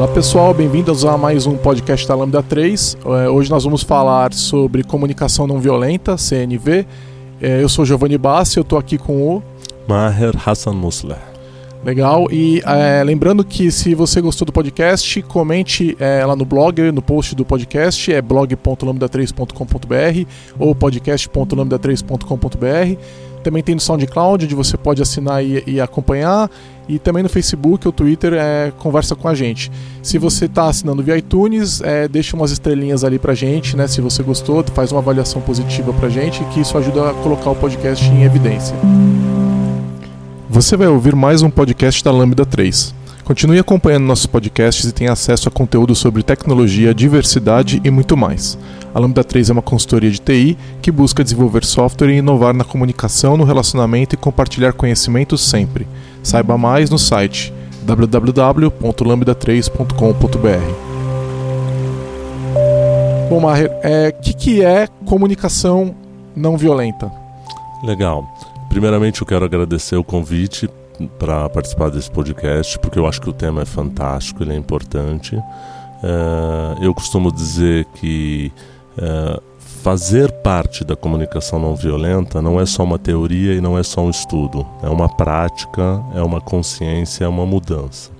Olá pessoal, bem-vindos a mais um podcast da Lambda 3. É, hoje nós vamos falar sobre comunicação não violenta, CNV. É, eu sou Giovanni Bassi, eu estou aqui com o Maher Hassan Musler. Legal, e é, lembrando que se você gostou do podcast, comente é, lá no blog, no post do podcast, é blog.lambda3.com.br ou podcast.lambda3.com.br. Também tem no SoundCloud, onde você pode assinar e, e acompanhar. E também no Facebook ou Twitter, é, conversa com a gente. Se você está assinando via iTunes, é, deixa umas estrelinhas ali pra gente, né? Se você gostou, faz uma avaliação positiva pra gente, que isso ajuda a colocar o podcast em evidência. Você vai ouvir mais um podcast da Lambda 3. Continue acompanhando nossos podcasts e tenha acesso a conteúdo sobre tecnologia, diversidade e muito mais. A Lambda 3 é uma consultoria de TI que busca desenvolver software e inovar na comunicação, no relacionamento e compartilhar conhecimento sempre. Saiba mais no site www.lambda3.com.br. Bom, Maher, o é, que, que é comunicação não violenta? Legal. Primeiramente, eu quero agradecer o convite para participar desse podcast, porque eu acho que o tema é fantástico, ele é importante. Uh, eu costumo dizer que uh, fazer parte da comunicação não violenta não é só uma teoria e não é só um estudo, é uma prática, é uma consciência, é uma mudança.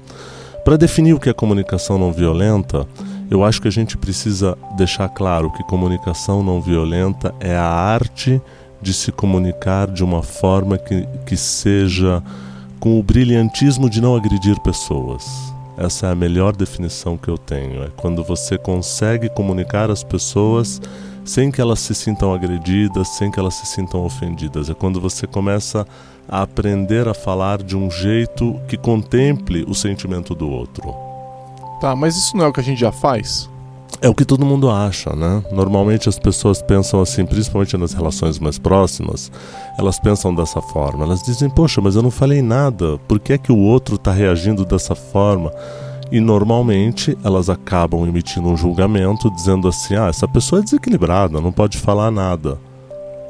Para definir o que é comunicação não violenta, eu acho que a gente precisa deixar claro que comunicação não violenta é a arte de se comunicar de uma forma que, que seja com o brilhantismo de não agredir pessoas. Essa é a melhor definição que eu tenho. É quando você consegue comunicar às pessoas sem que elas se sintam agredidas, sem que elas se sintam ofendidas. É quando você começa a aprender a falar de um jeito que contemple o sentimento do outro. Tá, mas isso não é o que a gente já faz? É o que todo mundo acha, né? Normalmente as pessoas pensam assim, principalmente nas relações mais próximas, elas pensam dessa forma. Elas dizem, poxa, mas eu não falei nada, por que é que o outro está reagindo dessa forma? E normalmente elas acabam emitindo um julgamento dizendo assim, ah, essa pessoa é desequilibrada, não pode falar nada.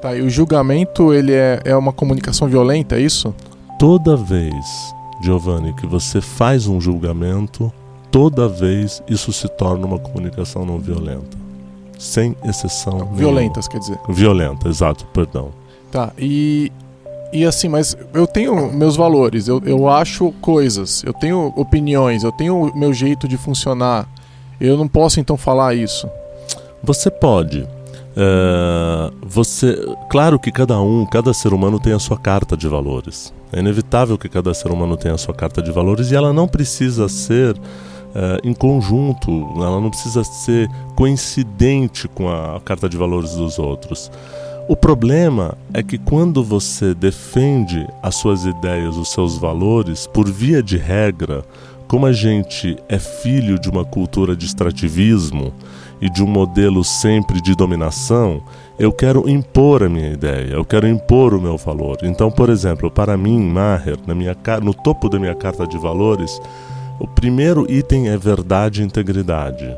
Tá, e o julgamento, ele é, é uma comunicação violenta, é isso? Toda vez, Giovanni, que você faz um julgamento, toda vez isso se torna uma comunicação não violenta. Sem exceção. Violentas, nenhuma. quer dizer? Violenta, exato, perdão. Tá, e, e assim, mas eu tenho meus valores, eu, eu acho coisas, eu tenho opiniões, eu tenho o meu jeito de funcionar. Eu não posso então falar isso. Você pode. É, você, claro que cada um, cada ser humano tem a sua carta de valores. É inevitável que cada ser humano tenha a sua carta de valores e ela não precisa ser uh, em conjunto, ela não precisa ser coincidente com a carta de valores dos outros. O problema é que quando você defende as suas ideias, os seus valores, por via de regra, como a gente é filho de uma cultura de extrativismo e de um modelo sempre de dominação, eu quero impor a minha ideia, eu quero impor o meu valor. Então, por exemplo, para mim, Maher, na minha, no topo da minha carta de valores, o primeiro item é verdade e integridade.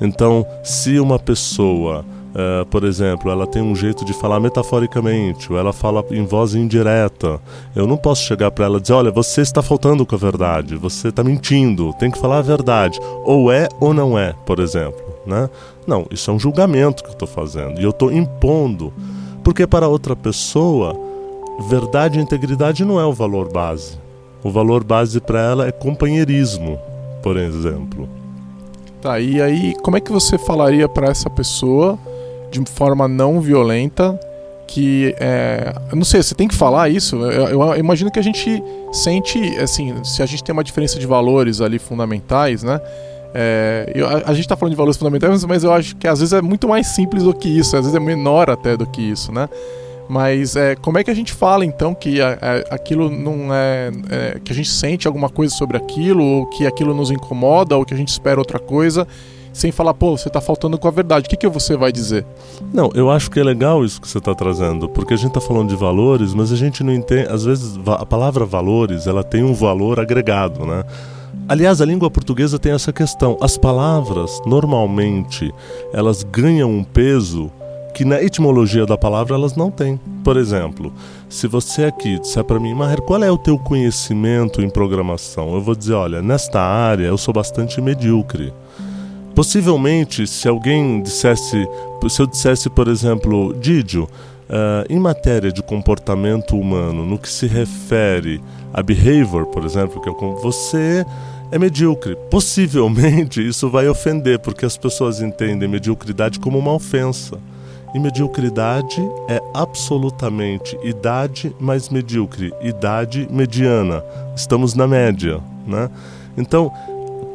Então, se uma pessoa, uh, por exemplo, ela tem um jeito de falar metaforicamente, ou ela fala em voz indireta, eu não posso chegar para ela e dizer: olha, você está faltando com a verdade, você está mentindo, tem que falar a verdade. Ou é ou não é, por exemplo. Né? Não, isso é um julgamento que eu estou fazendo e eu estou impondo. Porque para outra pessoa, verdade e integridade não é o valor base. O valor base para ela é companheirismo, por exemplo. Tá, e aí como é que você falaria para essa pessoa de forma não violenta que é, eu não sei, você tem que falar isso. Eu, eu, imagino que a gente sente, assim, se a gente tem uma diferença de valores ali fundamentais, né? É, eu, a, a, gente está falando de valores fundamentais, mas eu acho que às vezes é muito mais simples do que isso, às vezes é menor até do que isso, né? Mas é, como é que a gente fala então que a, a, aquilo não é, é, que a gente sente alguma coisa sobre aquilo, ou que aquilo nos incomoda, ou que a gente espera outra coisa, sem falar, pô, você está faltando com a verdade. O que, que você vai dizer? Não, eu acho que é legal isso que você está trazendo, porque a gente está falando de valores, mas a gente não entende. Às vezes a palavra valores ela tem um valor agregado, né? Aliás, a língua portuguesa tem essa questão. As palavras, normalmente, elas ganham um peso que na etimologia da palavra elas não têm. Por exemplo, se você aqui disser para mim, Maher, qual é o teu conhecimento em programação? Eu vou dizer, olha, nesta área eu sou bastante medíocre. Possivelmente, se alguém dissesse, se eu dissesse, por exemplo, Didio, uh, em matéria de comportamento humano, no que se refere a behavior, por exemplo, que é como você é medíocre. Possivelmente isso vai ofender, porque as pessoas entendem mediocridade como uma ofensa. E mediocridade é absolutamente idade mais medíocre, idade mediana. Estamos na média, né? Então,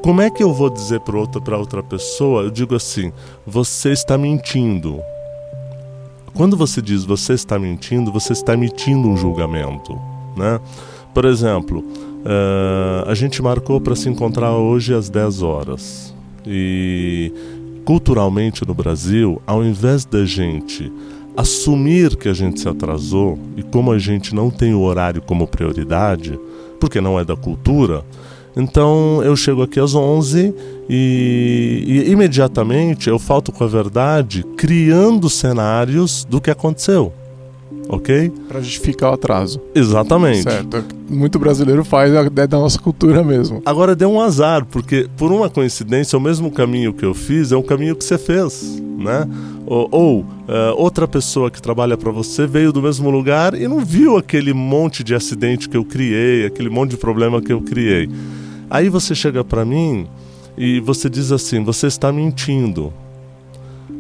como é que eu vou dizer para outra, outra pessoa? Eu digo assim: você está mentindo. Quando você diz você está mentindo, você está emitindo um julgamento, né? Por exemplo, uh, a gente marcou para se encontrar hoje às 10 horas. E culturalmente no Brasil, ao invés da gente assumir que a gente se atrasou e como a gente não tem o horário como prioridade, porque não é da cultura, então eu chego aqui às 11 e, e imediatamente eu falto com a verdade criando cenários do que aconteceu ok? Para justificar o atraso. Exatamente. Certo. Muito brasileiro faz, é da nossa cultura mesmo. Agora deu um azar, porque por uma coincidência, o mesmo caminho que eu fiz é um caminho que você fez, né? Ou, ou uh, outra pessoa que trabalha para você veio do mesmo lugar e não viu aquele monte de acidente que eu criei, aquele monte de problema que eu criei. Aí você chega para mim e você diz assim: você está mentindo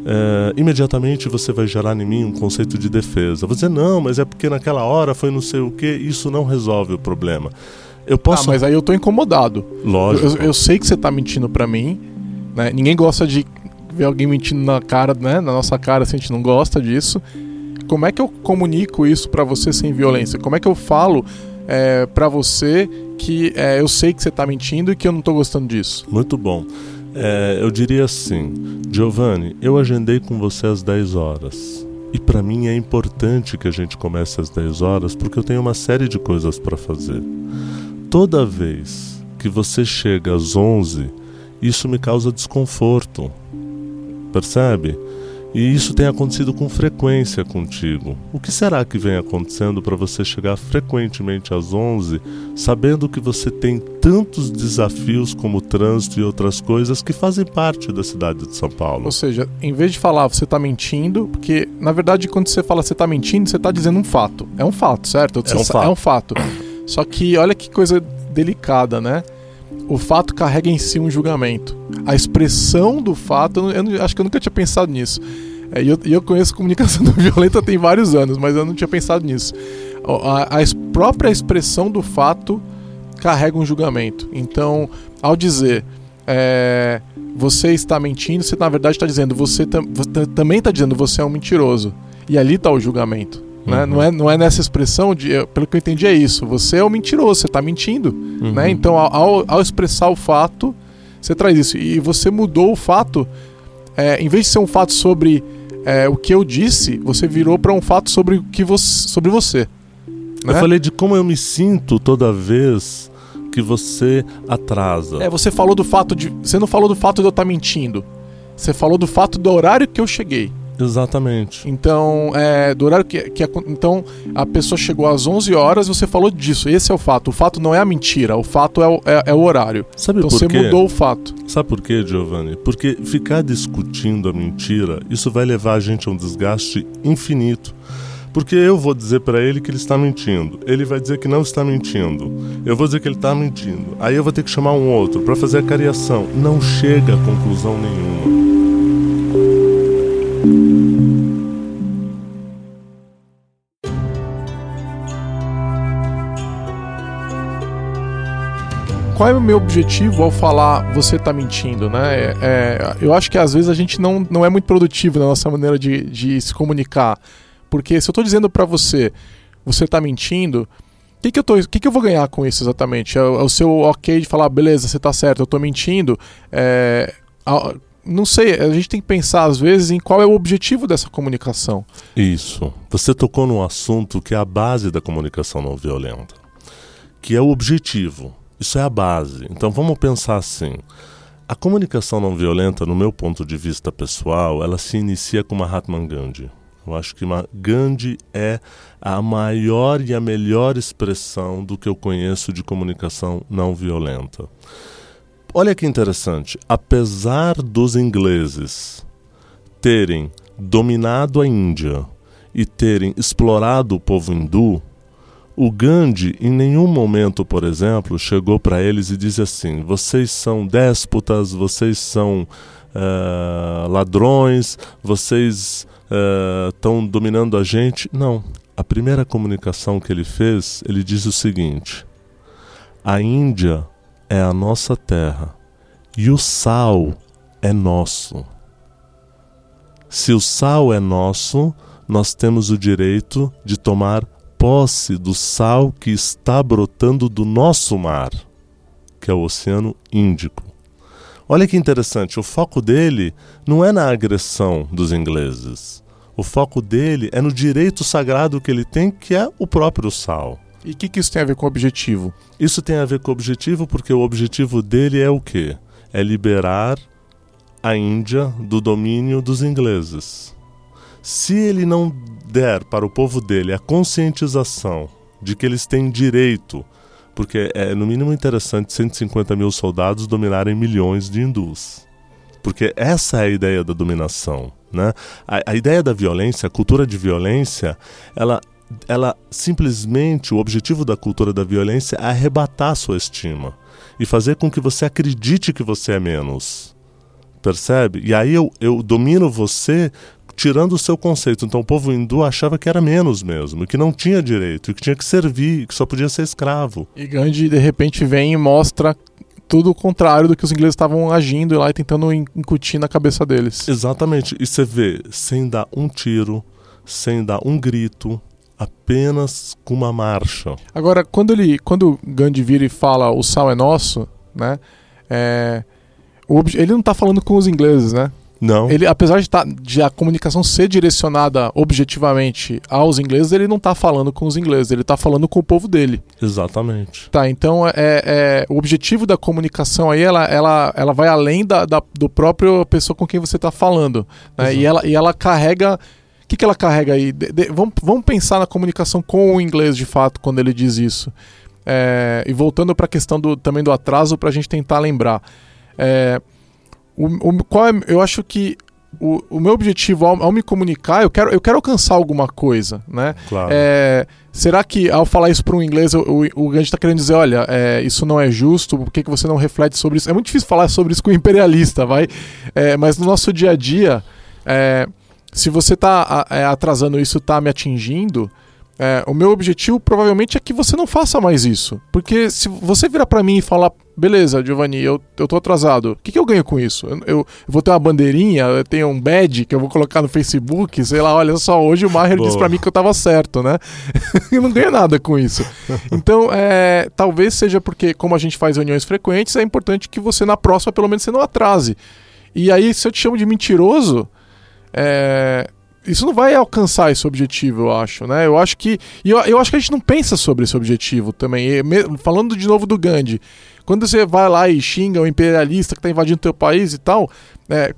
é, imediatamente você vai gerar em mim um conceito de defesa. Você não, mas é porque naquela hora foi não sei o que, isso não resolve o problema. Eu posso. Ah, mas aí eu tô incomodado. Lógico. Eu, eu sei que você tá mentindo para mim, né? Ninguém gosta de ver alguém mentindo na cara, né? Na nossa cara, se a gente não gosta disso. Como é que eu comunico isso para você sem violência? Como é que eu falo é, para você que é, eu sei que você tá mentindo e que eu não tô gostando disso? Muito bom. É, eu diria assim, Giovanni, eu agendei com você às 10 horas. E para mim é importante que a gente comece às 10 horas porque eu tenho uma série de coisas para fazer. Toda vez que você chega às 11, isso me causa desconforto. Percebe? E isso tem acontecido com frequência contigo. O que será que vem acontecendo para você chegar frequentemente às 11, sabendo que você tem tantos desafios como trânsito e outras coisas que fazem parte da cidade de São Paulo? Ou seja, em vez de falar você está mentindo, porque na verdade quando você fala você está mentindo, você está dizendo um fato. É um fato, certo? É um fato. É um fato. Só que olha que coisa delicada, né? O fato carrega em si um julgamento. A expressão do fato, eu, eu acho que eu nunca tinha pensado nisso. É, e eu, eu, conheço comunicação não violenta tem vários anos, mas eu não tinha pensado nisso. A, a própria expressão do fato carrega um julgamento. Então, ao dizer é, você está mentindo, você na verdade está dizendo você, tam, você também está dizendo você é um mentiroso. E ali está o julgamento. Né? Uhum. Não, é, não é nessa expressão, de, pelo que eu entendi, é isso. Você é um mentiroso, você está mentindo. Uhum. Né? Então, ao, ao expressar o fato, você traz isso. E você mudou o fato, é, em vez de ser um fato sobre é, o que eu disse, você virou para um fato sobre, o que você, sobre você. Né? Eu falei de como eu me sinto toda vez que você atrasa. É, você falou do fato de. Você não falou do fato de eu estar tá mentindo. Você falou do fato do horário que eu cheguei. Exatamente. Então, é, do horário que, que então a pessoa chegou às 11 horas, você falou disso. Esse é o fato. O fato não é a mentira, o fato é o, é, é o horário. Sabe então por você quê? mudou o fato. Sabe por quê, Giovanni? Porque ficar discutindo a mentira, isso vai levar a gente a um desgaste infinito. Porque eu vou dizer para ele que ele está mentindo. Ele vai dizer que não está mentindo. Eu vou dizer que ele está mentindo. Aí eu vou ter que chamar um outro para fazer a cariação. Não chega a conclusão nenhuma. Qual é o meu objetivo ao falar você está mentindo, né? É, é, eu acho que às vezes a gente não, não é muito produtivo na nossa maneira de, de se comunicar. Porque se eu estou dizendo para você, você está mentindo, o que, que, eu que, que eu vou ganhar com isso exatamente? É, o, é o seu ok de falar, beleza, você está certo, eu estou mentindo. É, não sei, a gente tem que pensar às vezes em qual é o objetivo dessa comunicação. Isso. Você tocou num assunto que é a base da comunicação não violenta, que é o objetivo. Isso é a base. Então vamos pensar assim. A comunicação não violenta, no meu ponto de vista pessoal, ela se inicia com Mahatma Gandhi. Eu acho que Gandhi é a maior e a melhor expressão do que eu conheço de comunicação não violenta. Olha que interessante, apesar dos ingleses terem dominado a Índia e terem explorado o povo hindu, o Gandhi em nenhum momento, por exemplo, chegou para eles e disse assim: vocês são déspotas, vocês são uh, ladrões, vocês estão uh, dominando a gente. Não. A primeira comunicação que ele fez, ele diz o seguinte: a Índia é a nossa terra e o sal é nosso. Se o sal é nosso, nós temos o direito de tomar posse do sal que está brotando do nosso mar, que é o Oceano Índico. Olha que interessante, o foco dele não é na agressão dos ingleses. O foco dele é no direito sagrado que ele tem, que é o próprio sal. E o que, que isso tem a ver com o objetivo? Isso tem a ver com o objetivo porque o objetivo dele é o quê? É liberar a Índia do domínio dos ingleses. Se ele não der para o povo dele a conscientização de que eles têm direito, porque é no mínimo interessante 150 mil soldados dominarem milhões de hindus. Porque essa é a ideia da dominação. Né? A, a ideia da violência, a cultura de violência, ela, ela simplesmente, o objetivo da cultura da violência é arrebatar sua estima e fazer com que você acredite que você é menos. Percebe? E aí eu, eu domino você tirando o seu conceito. Então o povo hindu achava que era menos mesmo, que não tinha direito, que tinha que servir, que só podia ser escravo. E Gandhi de repente vem e mostra tudo o contrário do que os ingleses estavam agindo lá e tentando incutir na cabeça deles. Exatamente. E você vê, sem dar um tiro, sem dar um grito, apenas com uma marcha. Agora, quando ele, quando Gandhi vira e fala o sal é nosso, né? É, ele não está falando com os ingleses, né? Não. Ele, apesar de, tá, de a comunicação ser direcionada objetivamente aos ingleses, ele não está falando com os ingleses, ele está falando com o povo dele. Exatamente. Tá, então é, é, o objetivo da comunicação aí, ela, ela, ela vai além da, da do próprio pessoa com quem você está falando. Né? E, ela, e ela carrega. O que, que ela carrega aí? De, de, vamos, vamos pensar na comunicação com o inglês de fato, quando ele diz isso. É, e voltando para a questão do, também do atraso, para a gente tentar lembrar. É, o, o, qual é, eu acho que o, o meu objetivo ao, ao, me comunicar, eu quero, eu quero alcançar alguma coisa, né? Claro. É, será que ao falar isso para um inglês, o, o, o está querendo dizer, olha, é, isso não é justo, por que, que você não reflete sobre isso? É muito difícil falar sobre isso com o imperialista, vai? É, mas no nosso dia a dia, é, se você está é, atrasando isso, está me atingindo, é, o meu objetivo provavelmente é que você não faça mais isso. Porque se você virar para mim e falar, beleza, Giovanni, eu, eu tô atrasado, o que, que eu ganho com isso? Eu, eu, vou ter uma bandeirinha, eu tenho um badge que eu vou colocar no Facebook, sei lá, olha só, hoje o Maher disse para mim que eu tava certo, né? eu não ganho nada com isso. Então, é, talvez seja porque, como a gente faz reuniões frequentes, é importante que você na próxima, pelo menos, você não atrase. E aí, se eu te chamo de mentiroso, é, isso não vai alcançar esse objetivo, eu acho, né? Eu acho que. E eu, eu acho que a gente não pensa sobre esse objetivo também. E, me, falando de novo do Gandhi, quando você vai lá e xinga o imperialista que está invadindo o teu país e tal, é,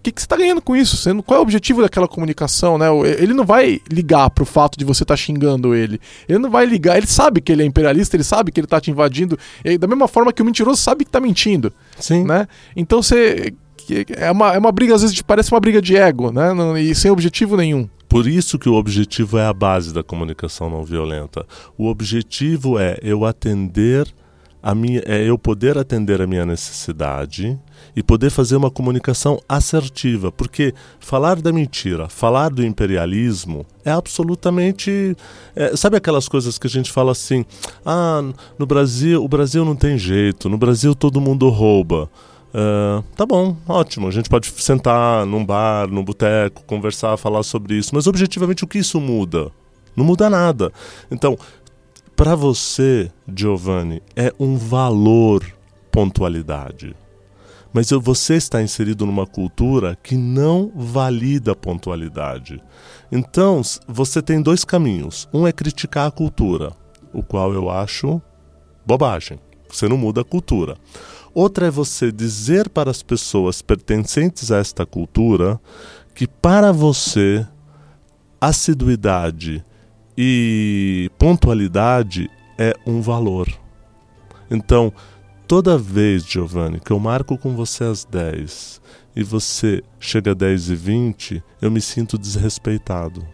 o que, que, você está ganhando com isso? Você, qual é o objetivo daquela comunicação, né? Ele não vai ligar pro fato de você estar tá xingando ele. Ele não vai ligar, ele sabe que ele é imperialista, ele sabe que ele está te invadindo. E, da mesma forma que o mentiroso sabe que está mentindo. Sim. Né? Então você que é uma, é uma briga, às vezes parece uma briga de ego, né? E sem objetivo nenhum. Por isso que o objetivo é a base da comunicação não violenta. O objetivo é eu atender a minha, é eu poder atender a minha necessidade e poder fazer uma comunicação assertiva, porque falar da mentira, falar do imperialismo é absolutamente, é, sabe aquelas coisas que a gente fala assim, ah, no Brasil, o Brasil não tem jeito, no Brasil todo mundo rouba. Uh, tá bom, ótimo. A gente pode sentar num bar, num boteco, conversar, falar sobre isso. Mas objetivamente o que isso muda? Não muda nada. Então, para você, Giovanni, é um valor pontualidade. Mas você está inserido numa cultura que não valida a pontualidade. Então, você tem dois caminhos. Um é criticar a cultura, o qual eu acho bobagem. Você não muda a cultura. Outra é você dizer para as pessoas pertencentes a esta cultura que para você assiduidade e pontualidade é um valor. Então, toda vez, Giovanni, que eu marco com você às 10 e você chega às 10 e 20, eu me sinto desrespeitado.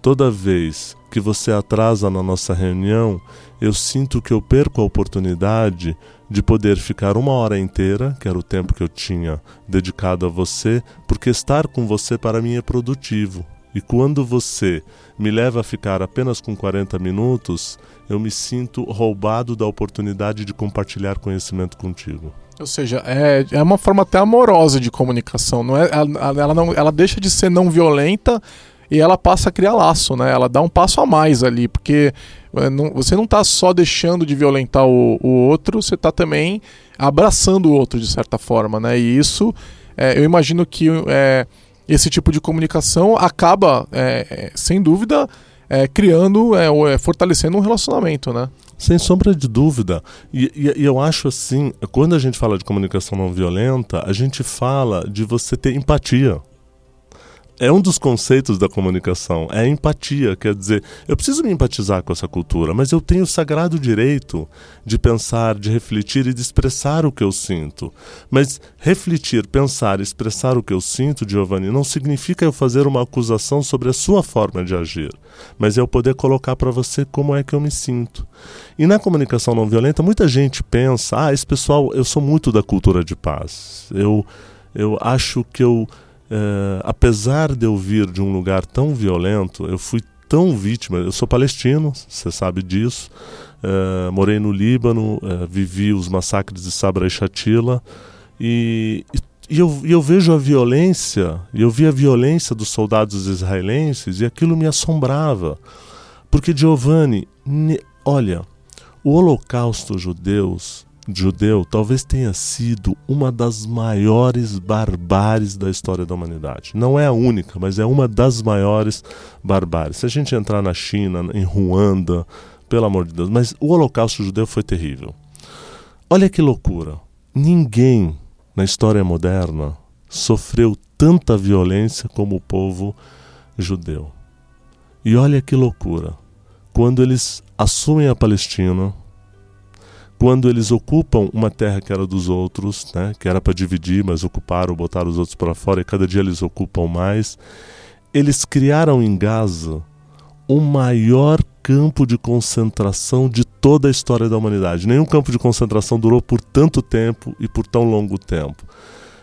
Toda vez que você atrasa na nossa reunião, eu sinto que eu perco a oportunidade de poder ficar uma hora inteira, que era o tempo que eu tinha dedicado a você, porque estar com você para mim é produtivo. E quando você me leva a ficar apenas com 40 minutos, eu me sinto roubado da oportunidade de compartilhar conhecimento contigo. Ou seja, é, é uma forma até amorosa de comunicação. Não é, ela, não, ela deixa de ser não violenta e ela passa a criar laço, né? Ela dá um passo a mais ali, porque não, você não está só deixando de violentar o, o outro, você está também abraçando o outro de certa forma, né? E isso, é, eu imagino que é, esse tipo de comunicação acaba, é, sem dúvida, criando, fortalecendo um relacionamento, né? Sem sombra de dúvida. E, e, e, eu acho assim, quando a gente fala de comunicação não violenta, a gente fala de você ter empatia é um dos conceitos da comunicação, é a empatia, quer dizer, eu preciso me empatizar com essa cultura, mas eu tenho o sagrado direito de pensar, de refletir e de expressar o que eu sinto. Mas refletir, pensar, expressar o que eu sinto, Giovanni, não significa eu fazer uma acusação sobre a sua forma de agir, mas eu poder colocar para você como é que eu me sinto. E na comunicação não violenta, muita gente pensa: "Ah, esse pessoal, eu sou muito da cultura de paz. Eu eu acho que eu Uh, apesar de eu vir de um lugar tão violento, eu fui tão vítima. Eu sou palestino, você sabe disso. Uh, morei no Líbano, uh, vivi os massacres de Sabra e Shatila. E, e, eu, e eu vejo a violência, e eu vi a violência dos soldados israelenses, e aquilo me assombrava. Porque, Giovanni, olha, o holocausto judeus judeu talvez tenha sido uma das maiores barbáries da história da humanidade. Não é a única, mas é uma das maiores barbáries. Se a gente entrar na China, em Ruanda, pelo amor de Deus, mas o Holocausto judeu foi terrível. Olha que loucura. Ninguém na história moderna sofreu tanta violência como o povo judeu. E olha que loucura. Quando eles assumem a Palestina, quando eles ocupam uma terra que era dos outros, né, que era para dividir, mas ocuparam, botaram os outros para fora e cada dia eles ocupam mais, eles criaram em Gaza o maior campo de concentração de toda a história da humanidade. Nenhum campo de concentração durou por tanto tempo e por tão longo tempo.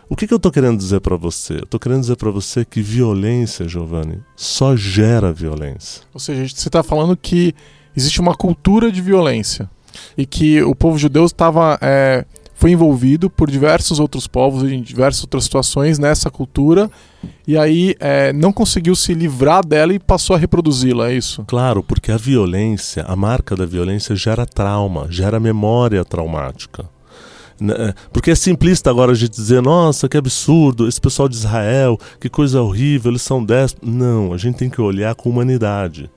O que, que eu estou querendo dizer para você? Estou querendo dizer para você que violência, Giovanni, só gera violência. Ou seja, você está falando que existe uma cultura de violência e que o povo judeu estava é, foi envolvido por diversos outros povos em diversas outras situações nessa cultura e aí é, não conseguiu se livrar dela e passou a reproduzi-la, é isso? Claro, porque a violência, a marca da violência gera trauma, gera memória traumática. Né, é, porque é simplista agora a gente dizer, nossa, que absurdo, esse pessoal de Israel, que coisa horrível, eles são déspotas. Não, a gente tem que olhar com humanidade.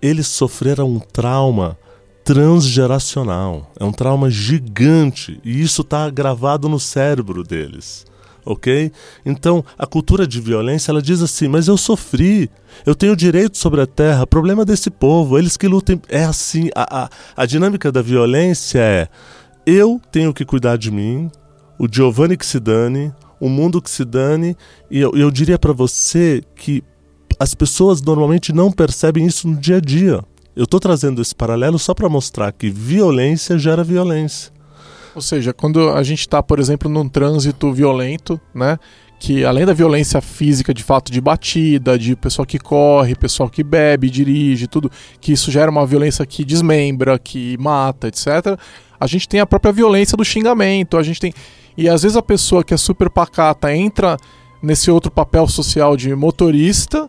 Eles sofreram um trauma transgeracional. É um trauma gigante e isso está gravado no cérebro deles. Ok? Então, a cultura de violência ela diz assim: mas eu sofri, eu tenho direito sobre a terra, problema desse povo, eles que lutem. É assim: a, a, a dinâmica da violência é: eu tenho que cuidar de mim, o Giovanni que se dane, o mundo que se dane, e eu, eu diria para você que as pessoas normalmente não percebem isso no dia a dia. Eu estou trazendo esse paralelo só para mostrar que violência gera violência. Ou seja, quando a gente está, por exemplo, num trânsito violento, né? Que além da violência física, de fato, de batida, de pessoal que corre, pessoal que bebe, dirige, tudo, que isso gera uma violência que desmembra, que mata, etc. A gente tem a própria violência do xingamento, a gente tem. E às vezes a pessoa que é super pacata entra nesse outro papel social de motorista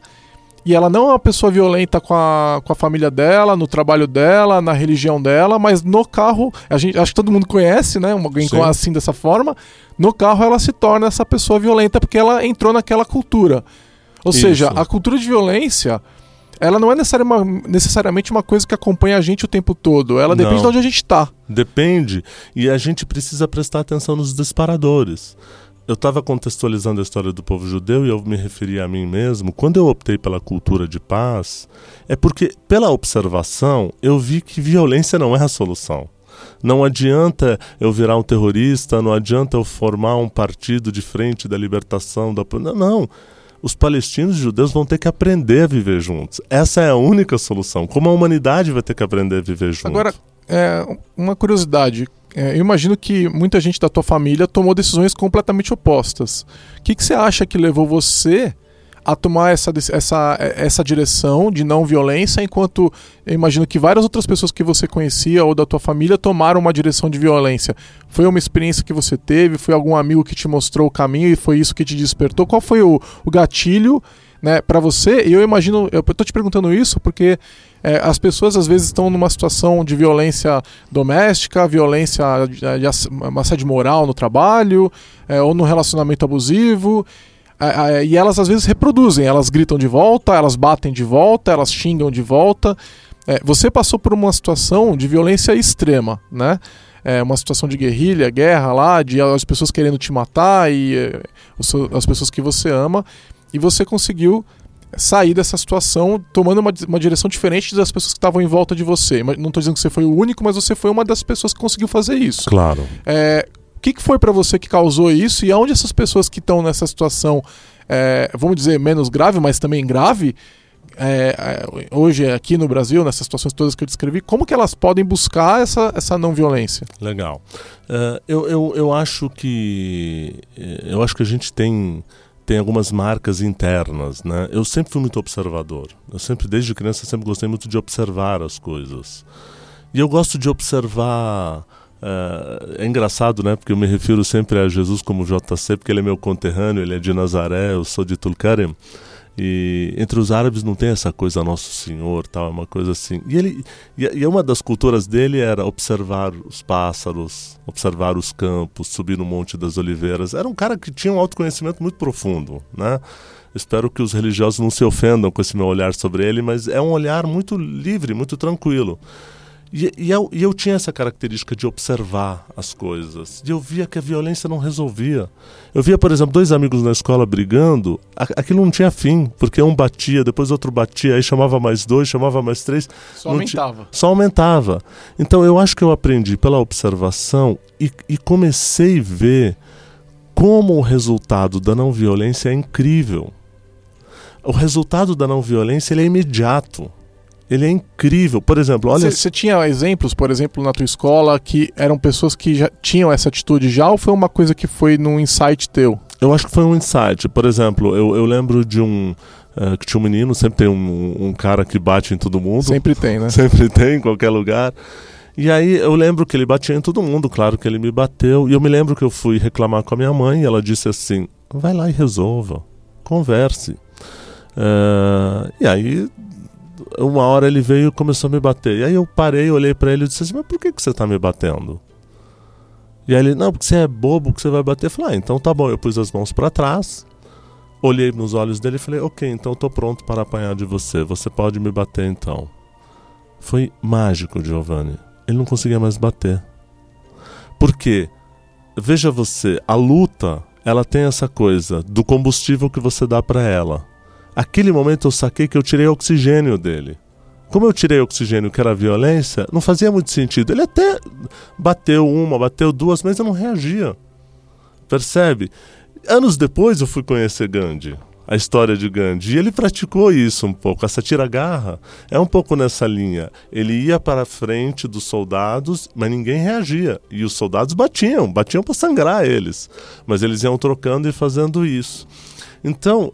e ela não é uma pessoa violenta com a, com a família dela, no trabalho dela, na religião dela, mas no carro, a gente, acho que todo mundo conhece, né? Alguém Sim. assim dessa forma. No carro ela se torna essa pessoa violenta porque ela entrou naquela cultura. Ou Isso. seja, a cultura de violência, ela não é necessariamente uma coisa que acompanha a gente o tempo todo. Ela depende não. de onde a gente está. Depende. E a gente precisa prestar atenção nos disparadores. Eu estava contextualizando a história do povo judeu e eu me referi a mim mesmo. Quando eu optei pela cultura de paz, é porque, pela observação, eu vi que violência não é a solução. Não adianta eu virar um terrorista, não adianta eu formar um partido de frente da libertação da. Não, não. Os palestinos e judeus vão ter que aprender a viver juntos. Essa é a única solução. Como a humanidade vai ter que aprender a viver juntos. Agora, é, uma curiosidade. É, eu imagino que muita gente da tua família tomou decisões completamente opostas. O que, que você acha que levou você a tomar essa, essa, essa direção de não violência, enquanto eu imagino que várias outras pessoas que você conhecia ou da tua família tomaram uma direção de violência. Foi uma experiência que você teve? Foi algum amigo que te mostrou o caminho e foi isso que te despertou? Qual foi o, o gatilho né, para você? E eu imagino, eu estou te perguntando isso porque é, as pessoas às vezes estão numa situação de violência doméstica, violência de, assédio moral no trabalho, é, ou no relacionamento abusivo e elas às vezes reproduzem, elas gritam de volta, elas batem de volta, elas xingam de volta. É, você passou por uma situação de violência extrema, né? É uma situação de guerrilha, guerra lá, de as pessoas querendo te matar e é, as pessoas que você ama, e você conseguiu sair dessa situação tomando uma, uma direção diferente das pessoas que estavam em volta de você. Não estou dizendo que você foi o único, mas você foi uma das pessoas que conseguiu fazer isso. Claro. É, o que, que foi para você que causou isso e aonde essas pessoas que estão nessa situação, é, vamos dizer, menos grave, mas também grave, é, é, hoje aqui no Brasil, nessas situações todas que eu descrevi, como que elas podem buscar essa, essa não violência? Legal. Uh, eu, eu, eu acho que eh, eu acho que a gente tem tem algumas marcas internas, né? Eu sempre fui muito observador. Eu sempre, desde criança, sempre gostei muito de observar as coisas. E eu gosto de observar Uh, é engraçado, né? Porque eu me refiro sempre a Jesus como JC, porque ele é meu conterrâneo, ele é de Nazaré, eu sou de Tulkarem. E entre os árabes não tem essa coisa Nosso Senhor, tal, é uma coisa assim. E ele e uma das culturas dele era observar os pássaros, observar os campos, subir no Monte das Oliveiras. Era um cara que tinha um autoconhecimento muito profundo, né? Espero que os religiosos não se ofendam com esse meu olhar sobre ele, mas é um olhar muito livre, muito tranquilo. E, e, eu, e eu tinha essa característica de observar as coisas. E eu via que a violência não resolvia. Eu via, por exemplo, dois amigos na escola brigando, aquilo não tinha fim, porque um batia, depois outro batia, aí chamava mais dois, chamava mais três. Só aumentava. Só aumentava. Então eu acho que eu aprendi pela observação e, e comecei a ver como o resultado da não violência é incrível. O resultado da não violência é imediato. Ele é incrível. Por exemplo, olha. Você tinha exemplos, por exemplo, na tua escola que eram pessoas que já tinham essa atitude já ou foi uma coisa que foi num insight teu? Eu acho que foi um insight. Por exemplo, eu, eu lembro de um. Uh, que tinha um menino, sempre tem um, um cara que bate em todo mundo. Sempre tem, né? Sempre tem, em qualquer lugar. E aí eu lembro que ele batia em todo mundo, claro que ele me bateu. E eu me lembro que eu fui reclamar com a minha mãe e ela disse assim: vai lá e resolva, converse. Uh, e aí uma hora ele veio e começou a me bater. E aí eu parei, olhei para ele e disse assim: Mas por que, que você tá me batendo? E aí ele: Não, porque você é bobo que você vai bater. Eu falei: Ah, então tá bom. Eu pus as mãos para trás, olhei nos olhos dele e falei: Ok, então eu tô pronto para apanhar de você. Você pode me bater então. Foi mágico, Giovanni. Ele não conseguia mais bater. Por quê? Veja você, a luta, ela tem essa coisa do combustível que você dá para ela. Aquele momento eu saquei que eu tirei oxigênio dele. Como eu tirei oxigênio, que era violência, não fazia muito sentido. Ele até bateu uma, bateu duas, mas eu não reagia. Percebe? Anos depois eu fui conhecer Gandhi, a história de Gandhi, e ele praticou isso um pouco. Essa tira-garra é um pouco nessa linha. Ele ia para a frente dos soldados, mas ninguém reagia. E os soldados batiam, batiam para sangrar eles. Mas eles iam trocando e fazendo isso. Então,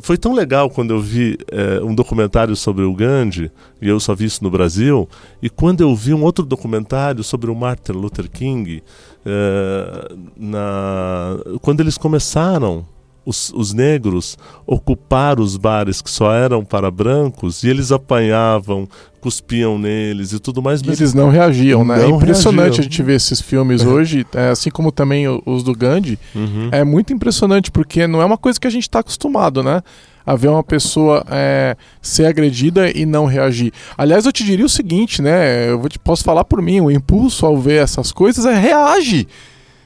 foi tão legal quando eu vi é, um documentário sobre o Gandhi, e eu só vi isso no Brasil, e quando eu vi um outro documentário sobre o Martin Luther King, é, na, quando eles começaram os, os, negros ocupar os bares que só eram para brancos e eles apanhavam, cuspiam neles e tudo mais. Eles não reagiam, né? Não é impressionante reagiam. a gente ver esses filmes é. hoje, assim como também os do Gandhi. Uhum. É muito impressionante porque não é uma coisa que a gente está acostumado, né? A ver uma pessoa é, ser agredida e não reagir. Aliás, eu te diria o seguinte, né? Eu te, posso falar por mim, o impulso ao ver essas coisas é reage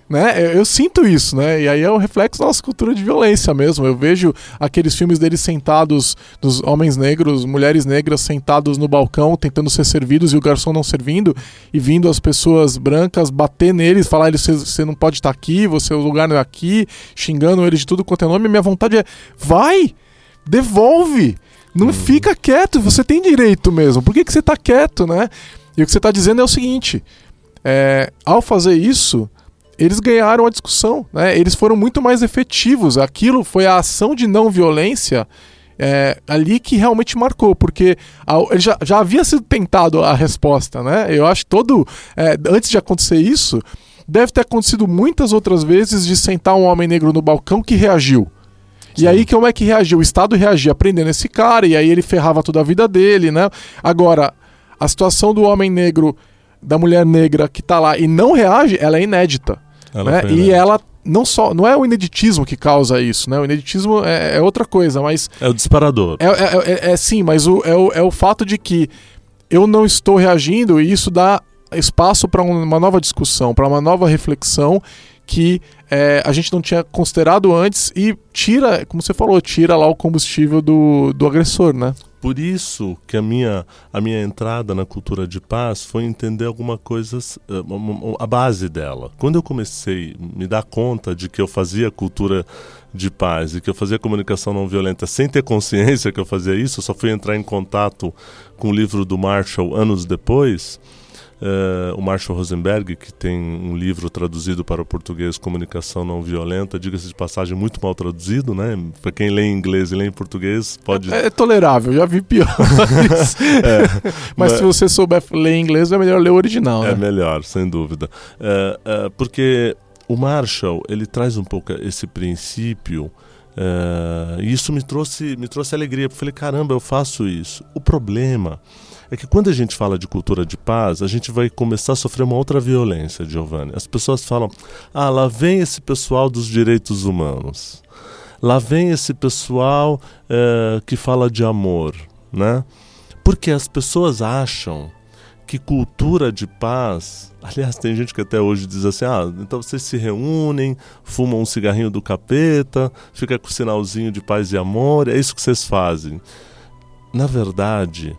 né? Eu, eu, sinto isso, né? E aí é o reflexo da nossa cultura de violência mesmo. Eu vejo aqueles filmes deles sentados, dos homens negros, mulheres negras sentados no balcão tentando ser servidos e o garçom não servindo e vindo as pessoas brancas bater neles, falar eles você não pode estar aqui, você o lugar não é aqui, xingando eles de tudo quanto é nome. Minha vontade é vai, devolve. Não hum. fica quieto, você tem direito mesmo. Por que, que você está quieto, né? E o que você está dizendo é o seguinte: é, ao fazer isso, eles ganharam a discussão, né? Eles foram muito mais efetivos. Aquilo foi a ação de não violência é, ali que realmente marcou, porque a, já, já havia sido tentado a resposta, né? Eu acho que todo. É, antes de acontecer isso, deve ter acontecido muitas outras vezes de sentar um homem negro no balcão que reagiu. Sim. E aí, como é que reagiu? O Estado reagia prendendo esse cara, e aí ele ferrava toda a vida dele, né? Agora, a situação do homem negro, da mulher negra que tá lá e não reage, ela é inédita. Ela né? E ela não só não é o ineditismo que causa isso, né? O ineditismo é, é outra coisa, mas é o disparador. É, é, é, é sim, mas o, é, o, é o fato de que eu não estou reagindo e isso dá espaço para uma nova discussão, para uma nova reflexão que é, a gente não tinha considerado antes e tira, como você falou, tira lá o combustível do, do agressor, né? Por isso que a minha, a minha entrada na cultura de paz foi entender alguma coisa, eh, a base dela. Quando eu comecei a me dar conta de que eu fazia cultura de paz e que eu fazia comunicação não violenta sem ter consciência que eu fazia isso, eu só fui entrar em contato com o livro do Marshall anos depois Uh, o Marshall Rosenberg, que tem um livro traduzido para o português, Comunicação Não Violenta, diga-se de passagem, muito mal traduzido, né? Para quem lê em inglês e lê em português, pode. É, é tolerável, já vi piores. é, mas, mas, se você souber ler em inglês, é melhor ler o original. É né? melhor, sem dúvida. Uh, porque o Marshall, ele traz um pouco esse princípio. e isso me trouxe, me trouxe alegria. Eu falei, caramba, eu faço isso. O problema é que quando a gente fala de cultura de paz, a gente vai começar a sofrer uma outra violência, Giovanni. As pessoas falam: ah, lá vem esse pessoal dos direitos humanos, lá vem esse pessoal é, que fala de amor, né? Porque as pessoas acham que cultura de paz. Aliás, tem gente que até hoje diz assim: ah, então vocês se reúnem, fumam um cigarrinho do capeta, fica com o sinalzinho de paz e amor, é isso que vocês fazem. Na verdade,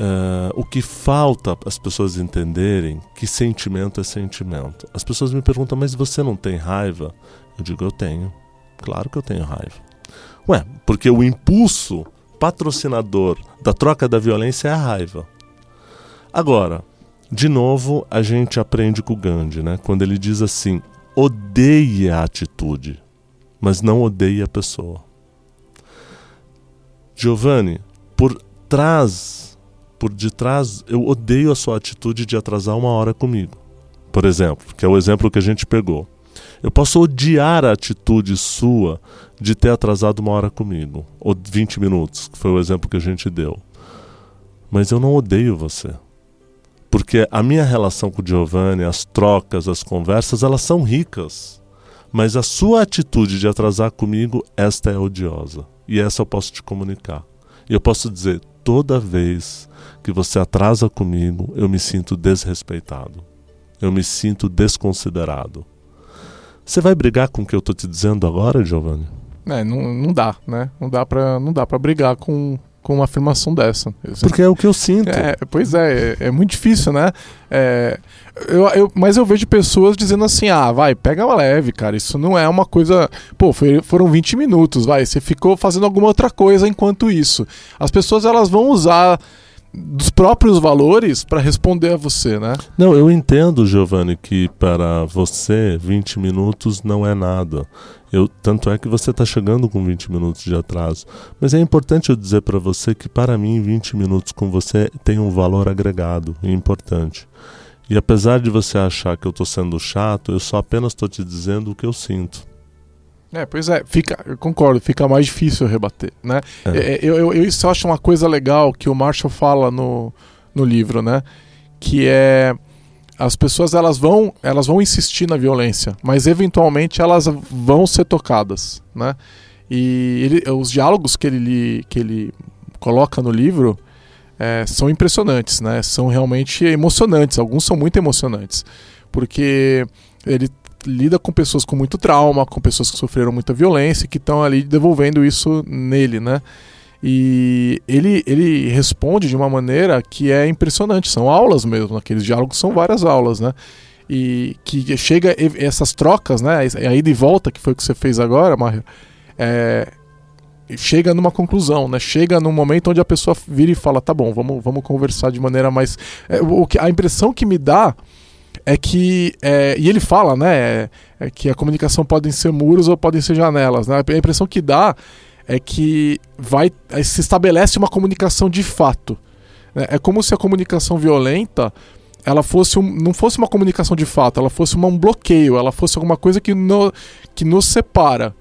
Uh, o que falta as pessoas entenderem que sentimento é sentimento. As pessoas me perguntam, mas você não tem raiva? Eu digo, eu tenho. Claro que eu tenho raiva. Ué, porque o impulso patrocinador da troca da violência é a raiva. Agora, de novo, a gente aprende com o Gandhi, né? Quando ele diz assim: odeie a atitude, mas não odeie a pessoa. Giovanni, por trás por detrás, eu odeio a sua atitude de atrasar uma hora comigo. Por exemplo, que é o exemplo que a gente pegou. Eu posso odiar a atitude sua de ter atrasado uma hora comigo, ou 20 minutos, que foi o exemplo que a gente deu. Mas eu não odeio você. Porque a minha relação com o Giovanni, as trocas, as conversas, elas são ricas. Mas a sua atitude de atrasar comigo, esta é odiosa. E essa eu posso te comunicar. E eu posso dizer, toda vez que você atrasa comigo, eu me sinto desrespeitado. Eu me sinto desconsiderado. Você vai brigar com o que eu estou te dizendo agora, Giovanni? É, não, não dá, né? Não dá para não dá para brigar com, com uma afirmação dessa. Porque é o que eu sinto. É, pois é, é, é muito difícil, né? É, eu, eu, mas eu vejo pessoas dizendo assim: ah, vai, pega uma leve, cara. Isso não é uma coisa. Pô, foi, foram 20 minutos, vai. Você ficou fazendo alguma outra coisa enquanto isso. As pessoas elas vão usar dos próprios valores para responder a você, né? Não, eu entendo, Giovanni, que para você 20 minutos não é nada. Eu, tanto é que você está chegando com 20 minutos de atraso. Mas é importante eu dizer para você que para mim 20 minutos com você tem um valor agregado e importante. E apesar de você achar que eu estou sendo chato, eu só apenas estou te dizendo o que eu sinto. É, pois é, fica, eu concordo, fica mais difícil rebater, né? É. é. Eu, eu, eu, isso acho uma coisa legal que o Marshall fala no, no livro, né? Que é as pessoas elas vão elas vão insistir na violência, mas eventualmente elas vão ser tocadas, né? E ele, os diálogos que ele que ele coloca no livro é, são impressionantes, né? São realmente emocionantes. Alguns são muito emocionantes, porque ele lida com pessoas com muito trauma, com pessoas que sofreram muita violência, que estão ali devolvendo isso nele, né? E ele, ele responde de uma maneira que é impressionante. São aulas mesmo, aqueles diálogos são várias aulas, né? E que chega essas trocas, né? A ida e volta, que foi o que você fez agora, Mário, é, chega numa conclusão, né? Chega num momento onde a pessoa vira e fala, tá bom, vamos, vamos conversar de maneira mais. É, o que, a impressão que me dá é que. É, e ele fala, né? É, é, que a comunicação podem ser muros ou podem ser janelas. Né? A impressão que dá é que vai se estabelece uma comunicação de fato. Né? É como se a comunicação violenta ela fosse um, não fosse uma comunicação de fato, ela fosse uma, um bloqueio, ela fosse alguma coisa que, no, que nos separa.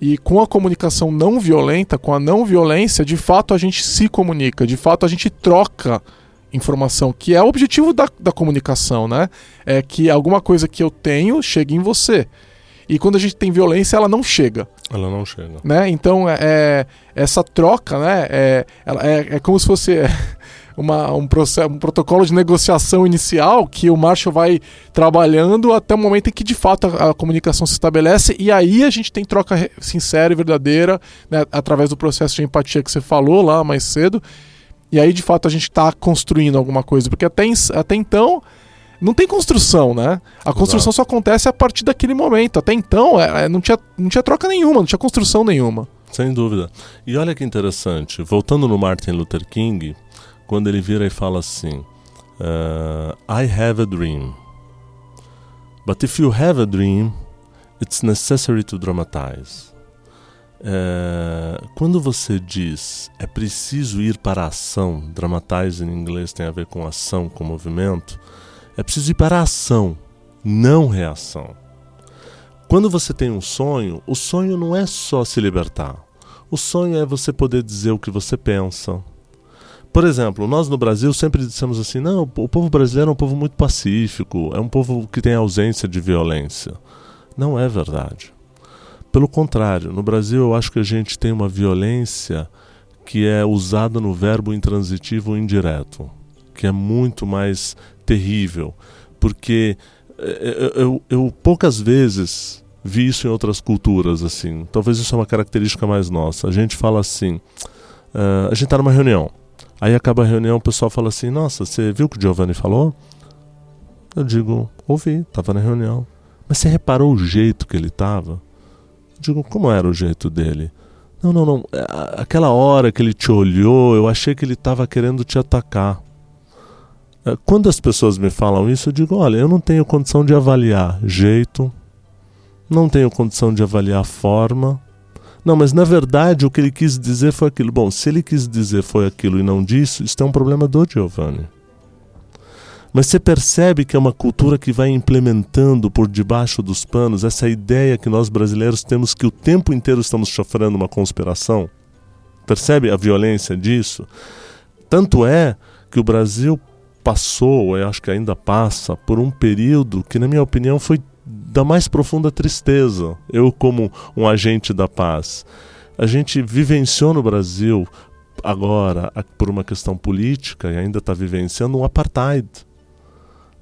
E com a comunicação não violenta, com a não violência, de fato a gente se comunica, de fato a gente troca informação, que é o objetivo da, da comunicação, né? É que alguma coisa que eu tenho chegue em você. E quando a gente tem violência, ela não chega. Ela não chega. Né? Então, é, é essa troca, né? É, é, é como se fosse uma, um, processo, um protocolo de negociação inicial que o Marshall vai trabalhando até o momento em que, de fato, a, a comunicação se estabelece. E aí a gente tem troca sincera e verdadeira, né? através do processo de empatia que você falou lá mais cedo. E aí, de fato, a gente está construindo alguma coisa. Porque até, até então não tem construção, né? A construção Exato. só acontece a partir daquele momento. Até então, é, é, não, tinha, não tinha troca nenhuma, não tinha construção nenhuma. Sem dúvida. E olha que interessante, voltando no Martin Luther King, quando ele vira e fala assim: uh, I have a dream. But if you have a dream, it's necessary to dramatize. É, quando você diz é preciso ir para a ação, dramatize em inglês tem a ver com ação, com movimento, é preciso ir para a ação, não reação. Quando você tem um sonho, o sonho não é só se libertar. O sonho é você poder dizer o que você pensa. Por exemplo, nós no Brasil sempre dissemos assim: não, o povo brasileiro é um povo muito pacífico, é um povo que tem ausência de violência. Não é verdade. Pelo contrário, no Brasil eu acho que a gente tem uma violência que é usada no verbo intransitivo indireto, que é muito mais terrível, porque eh, eu, eu, eu, poucas vezes vi isso em outras culturas assim. Talvez isso é uma característica mais nossa. A gente fala assim, uh, a gente está numa reunião, aí acaba a reunião, o pessoal fala assim, nossa, você viu o que o Giovanni falou? Eu digo, ouvi, estava na reunião. Mas você reparou o jeito que ele estava? Digo, como era o jeito dele? Não, não, não. É, aquela hora que ele te olhou, eu achei que ele estava querendo te atacar. É, quando as pessoas me falam isso, eu digo: olha, eu não tenho condição de avaliar jeito, não tenho condição de avaliar forma. Não, mas na verdade o que ele quis dizer foi aquilo. Bom, se ele quis dizer foi aquilo e não disse, isso é um problema do Giovanni. Mas você percebe que é uma cultura que vai implementando por debaixo dos panos essa ideia que nós brasileiros temos que o tempo inteiro estamos sofrendo uma conspiração? Percebe a violência disso? Tanto é que o Brasil passou, eu acho que ainda passa, por um período que, na minha opinião, foi da mais profunda tristeza. Eu, como um agente da paz, a gente vivenciou no Brasil agora, por uma questão política, e ainda está vivenciando um apartheid.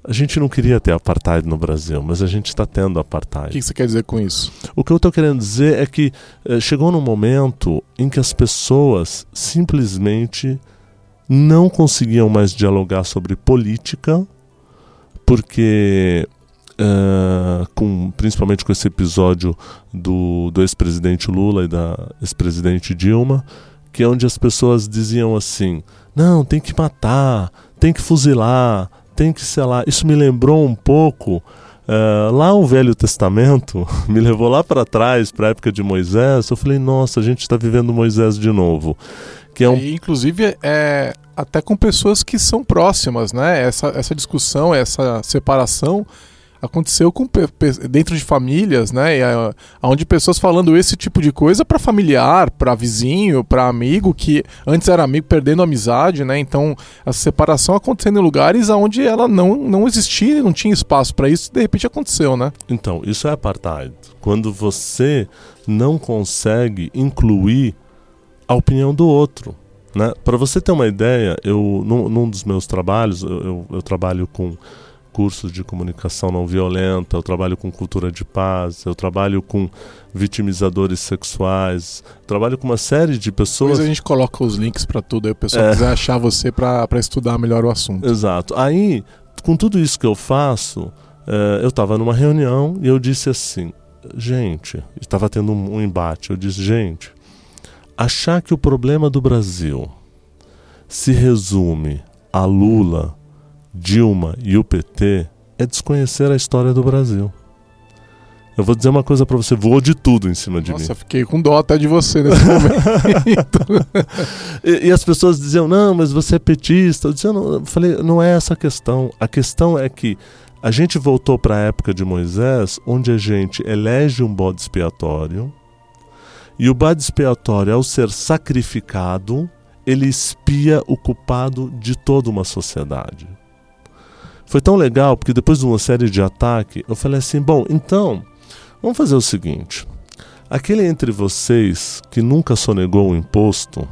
A gente não queria ter apartheid no Brasil, mas a gente está tendo apartheid. O que você quer dizer com isso? O que eu estou querendo dizer é que eh, chegou num momento em que as pessoas simplesmente não conseguiam mais dialogar sobre política, porque, uh, com, principalmente com esse episódio do, do ex-presidente Lula e da ex-presidente Dilma, que é onde as pessoas diziam assim: não, tem que matar, tem que fuzilar, tem que, sei lá. Isso me lembrou um pouco. Uh, lá o Velho Testamento me levou lá para trás, para a época de Moisés. Eu falei, nossa, a gente está vivendo Moisés de novo. Que é um... E, inclusive, é, até com pessoas que são próximas, né? Essa, essa discussão, essa separação aconteceu com dentro de famílias, né? Onde pessoas falando esse tipo de coisa para familiar, para vizinho, para amigo que antes era amigo perdendo amizade, né? Então a separação acontecendo em lugares onde ela não não existia, não tinha espaço para isso, e de repente aconteceu, né? Então isso é apartheid. Quando você não consegue incluir a opinião do outro. Né? Para você ter uma ideia, eu num, num dos meus trabalhos, eu, eu, eu, trabalho com cursos de comunicação não violenta, eu trabalho com cultura de paz, eu trabalho com vitimizadores sexuais, trabalho com uma série de pessoas. Depois a gente coloca os links para tudo, aí o pessoal é. quiser achar você para estudar melhor o assunto. Exato. Aí, com tudo isso que eu faço, é, eu estava numa reunião e eu disse assim, gente, estava tendo um, um embate, eu disse, gente, achar que o problema do Brasil se resume a Lula, Dilma e o PT é desconhecer a história do Brasil. Eu vou dizer uma coisa para você, voou de tudo em cima de Nossa, mim. Nossa, fiquei com dó até de você nesse momento. e, e, as pessoas diziam, não, mas você é petista. Eu, dizia, não, eu falei, não é essa a questão. A questão é que a gente voltou para a época de Moisés, onde a gente elege um bode expiatório, e o bode expiatório, ao ser sacrificado, ele espia o culpado de toda uma sociedade. Foi tão legal porque depois de uma série de ataques, eu falei assim: bom, então, vamos fazer o seguinte. Aquele entre vocês que nunca sonegou o imposto,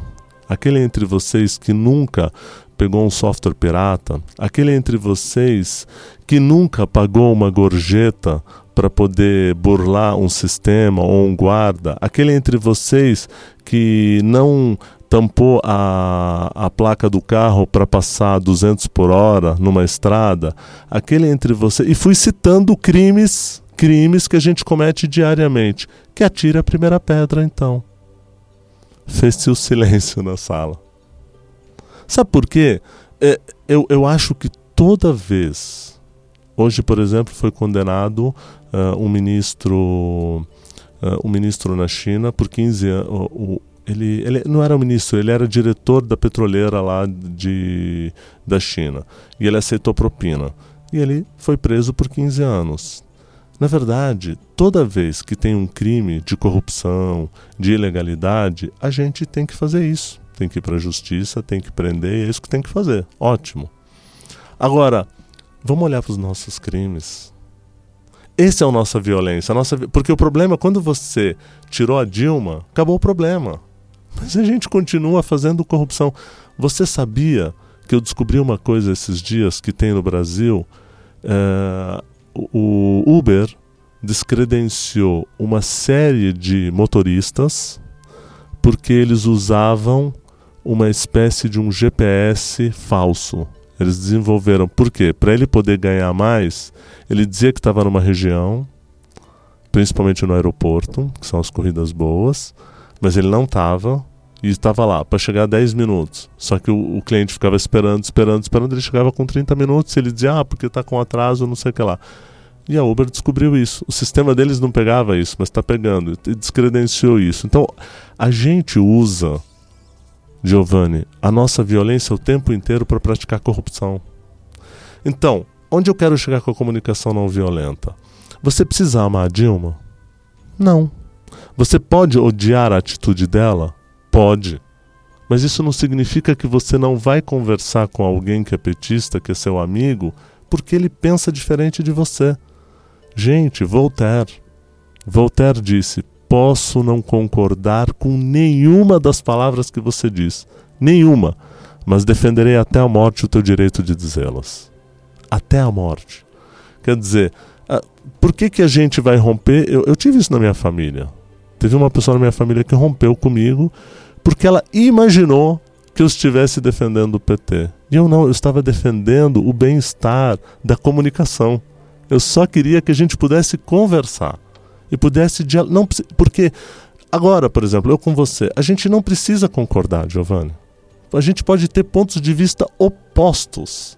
aquele entre vocês que nunca pegou um software pirata, aquele entre vocês que nunca pagou uma gorjeta para poder burlar um sistema ou um guarda, aquele entre vocês que não tampou a, a placa do carro para passar 200 por hora numa estrada, aquele entre você. E fui citando crimes, crimes que a gente comete diariamente. Que atire a primeira pedra, então. Fez-se o silêncio na sala. Sabe por quê? É, eu, eu acho que toda vez. Hoje, por exemplo, foi condenado uh, um ministro. Uh, um ministro na China por 15 anos ele, ele não era ministro, ele era diretor da petroleira lá de, da China. E ele aceitou propina. E ele foi preso por 15 anos. Na verdade, toda vez que tem um crime de corrupção, de ilegalidade, a gente tem que fazer isso. Tem que ir para a justiça, tem que prender, é isso que tem que fazer. Ótimo. Agora, vamos olhar para os nossos crimes. Esse é a nossa violência. A nossa... Porque o problema é quando você tirou a Dilma, acabou o problema. Mas a gente continua fazendo corrupção. Você sabia que eu descobri uma coisa esses dias que tem no Brasil? É, o Uber descredenciou uma série de motoristas porque eles usavam uma espécie de um GPS falso. Eles desenvolveram, por quê? Para ele poder ganhar mais, ele dizia que estava numa região, principalmente no aeroporto, que são as corridas boas, mas ele não estava e estava lá para chegar a 10 minutos. Só que o, o, cliente ficava esperando, esperando, esperando, ele chegava com 30 minutos e ele dizia: "Ah, porque está com atraso, não sei o que lá". E a Uber descobriu isso. O sistema deles não pegava isso, mas está pegando e descredenciou isso. Então, a gente usa Giovanni, a nossa violência o tempo inteiro para praticar corrupção. Então, onde eu quero chegar com a comunicação não violenta? Você precisa amar a Dilma? Não. Você pode odiar a atitude dela? Pode. Mas isso não significa que você não vai conversar com alguém que é petista, que é seu amigo, porque ele pensa diferente de você. Gente, Voltaire. Voltaire disse: Posso não concordar com nenhuma das palavras que você diz, nenhuma, mas defenderei até a morte o teu direito de dizê-las. Até a morte. Quer dizer, ah, por que, que a gente vai romper? Eu, eu tive isso na minha família. Teve uma pessoa na minha família que rompeu comigo porque ela imaginou que eu estivesse defendendo o PT. E eu não, eu estava defendendo o bem-estar da comunicação. Eu só queria que a gente pudesse conversar e pudesse não porque agora, por exemplo, eu com você, a gente não precisa concordar, Giovanni. A gente pode ter pontos de vista opostos.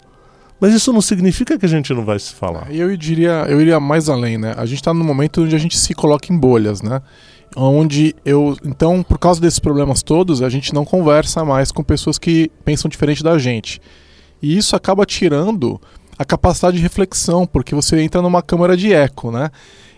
Mas isso não significa que a gente não vai se falar. Eu diria, eu iria mais além, né? A gente está num momento onde a gente se coloca em bolhas, né? Onde eu. Então, por causa desses problemas todos, a gente não conversa mais com pessoas que pensam diferente da gente. E isso acaba tirando a capacidade de reflexão, porque você entra numa câmara de eco, né?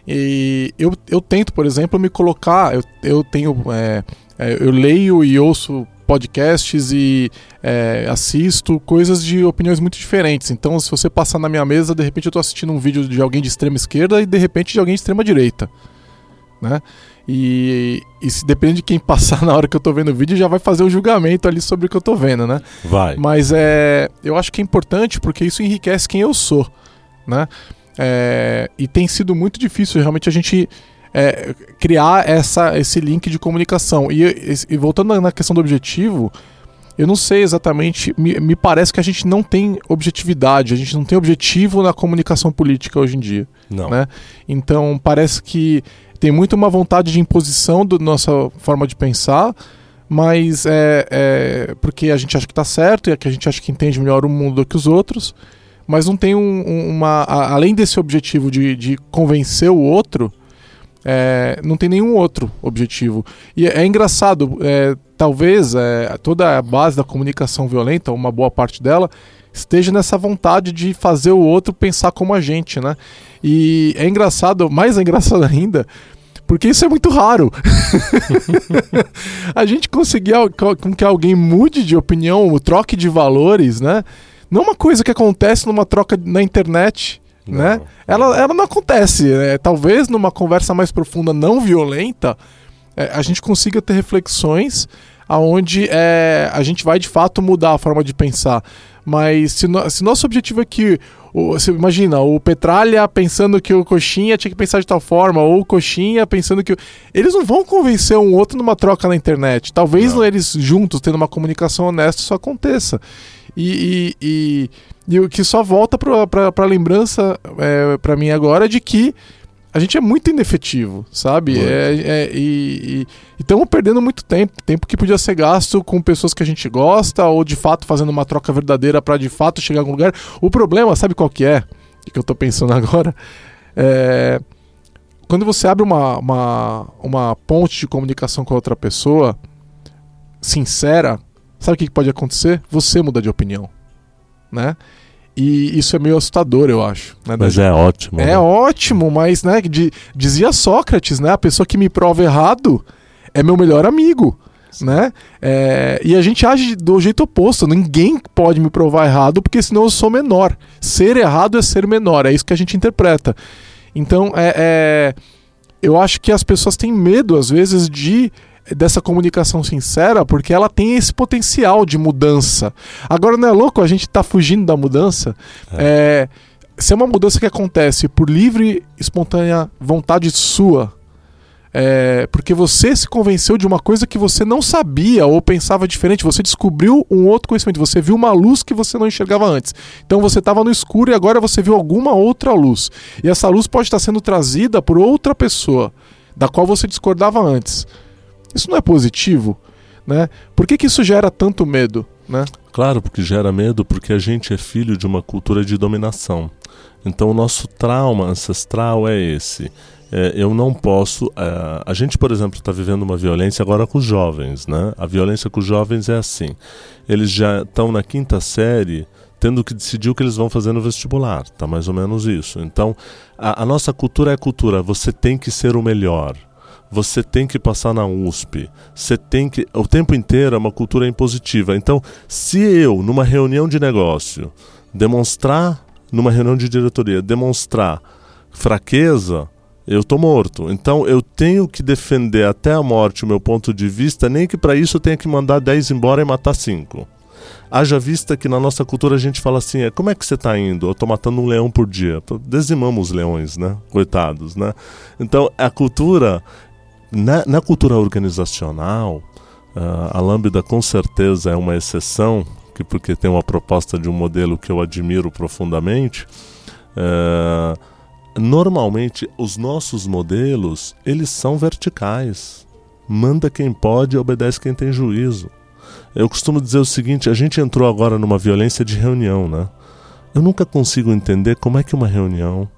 E eu, eu tento, por exemplo, me colocar. Eu, eu tenho. É, é, eu leio e ouço podcasts e é, assisto coisas de opiniões muito diferentes. Então, se você passar na minha mesa, de repente eu estou assistindo um vídeo de alguém de extrema esquerda e de repente de alguém de extrema direita. Né? E, e se depende de quem passar na hora que eu estou vendo o vídeo, já vai fazer o um julgamento ali sobre o que eu estou vendo, né? Vai. Mas é, eu acho que é importante porque isso enriquece quem eu sou. né? É, e tem sido muito difícil realmente a gente é, criar essa, esse link de comunicação. E, e, voltando na questão do objetivo, eu não sei exatamente, me, me, parece que a gente não tem objetividade, a gente não tem objetivo na comunicação política hoje em dia. Não. Né? Então parece que tem muito uma vontade de imposição da nossa forma de pensar, mas é, é porque a gente acha que está certo e é que a gente acha que entende melhor o mundo do que os outros, mas não tem um, uma. além desse objetivo de, de convencer o outro, é, não tem nenhum outro objetivo. E é, é engraçado, é, talvez é, toda a base da comunicação violenta, uma boa parte dela, esteja nessa vontade de fazer o outro pensar como a gente, né? E é engraçado, mais engraçado ainda, porque isso é muito raro. a gente conseguir com que alguém mude de opinião, troque de valores, né? Não é uma coisa que acontece numa troca na internet não, né? Ela, ela não acontece. Né? Talvez numa conversa mais profunda, não violenta, é, a gente consiga ter reflexões aonde é, a gente vai de fato mudar a forma de pensar. Mas se, no, se nosso objetivo é que. O, você imagina, o Petralha pensando que o Coxinha tinha que pensar de tal forma, ou o Coxinha pensando que. Eles não vão convencer um outro numa troca na internet. Talvez não. eles juntos, tendo uma comunicação honesta, isso aconteça. E, e, e, e o que só volta para a lembrança é, para mim agora de que a gente é muito inefetivo, sabe? É, é, e estamos perdendo muito tempo, tempo que podia ser gasto com pessoas que a gente gosta ou de fato fazendo uma troca verdadeira para de fato chegar a algum lugar. O problema, sabe qual que é? Que eu estou pensando agora, é quando você abre uma, uma, uma ponte de comunicação com outra pessoa sincera, sabe o que pode acontecer? Você muda de opinião, né? E isso é meio assustador, eu acho. Né? Mas é ótimo. É né? ótimo, mas, né, de, dizia Sócrates, né? A pessoa que me prova errado é meu melhor amigo. Né? É, e a gente age do jeito oposto. Ninguém pode me provar errado, porque senão eu sou menor. Ser errado é ser menor, é isso que a gente interpreta. Então, é, é eu acho que as pessoas têm medo, às vezes, de dessa comunicação sincera, porque ela tem esse potencial de mudança. Agora, não é louco a gente tá fugindo da mudança? É. É, se é uma mudança que acontece por livre, espontânea vontade sua, é, porque você se convenceu de uma coisa que você não sabia ou pensava diferente, você descobriu um outro conhecimento, você viu uma luz que você não enxergava antes. Então você estava no escuro e agora você viu alguma outra luz. E essa luz pode estar sendo trazida por outra pessoa, da qual você discordava antes. Isso não é positivo, né? Por que, que isso gera tanto medo, né? Claro, porque gera medo porque a gente é filho de uma cultura de dominação. Então o nosso trauma ancestral é esse. É, eu não posso. É, a gente, por exemplo, está vivendo uma violência agora com os jovens, né? A violência com os jovens é assim. Eles já estão na quinta série tendo que decidir o que eles vão fazer no vestibular. Tá mais ou menos isso. Então, a, a nossa cultura é cultura. Você tem que ser o melhor você tem que passar na USP. Você tem que. O tempo inteiro é uma cultura impositiva. Então, se eu, numa reunião de negócio, demonstrar, numa reunião de diretoria, demonstrar fraqueza, eu estou morto. Então eu tenho que defender até a morte o meu ponto de vista, nem que para isso eu tenha que mandar 10 embora e matar 5. Haja vista que na nossa cultura a gente fala assim: é, como é que você está indo? Eu estou matando um leão por dia. Dizimamos os leões, né? Coitados, né? Então a cultura na, na cultura organizacional, uh, a Lambda com certeza é uma exceção, que porque tem uma proposta de um modelo que eu admiro profundamente. Uh, normalmente, os nossos modelos eles são verticais. Manda quem pode, obedece quem tem juízo. Eu costumo dizer o seguinte: a gente entrou agora numa violência de reunião, né? Eu nunca consigo entender como é que uma reunião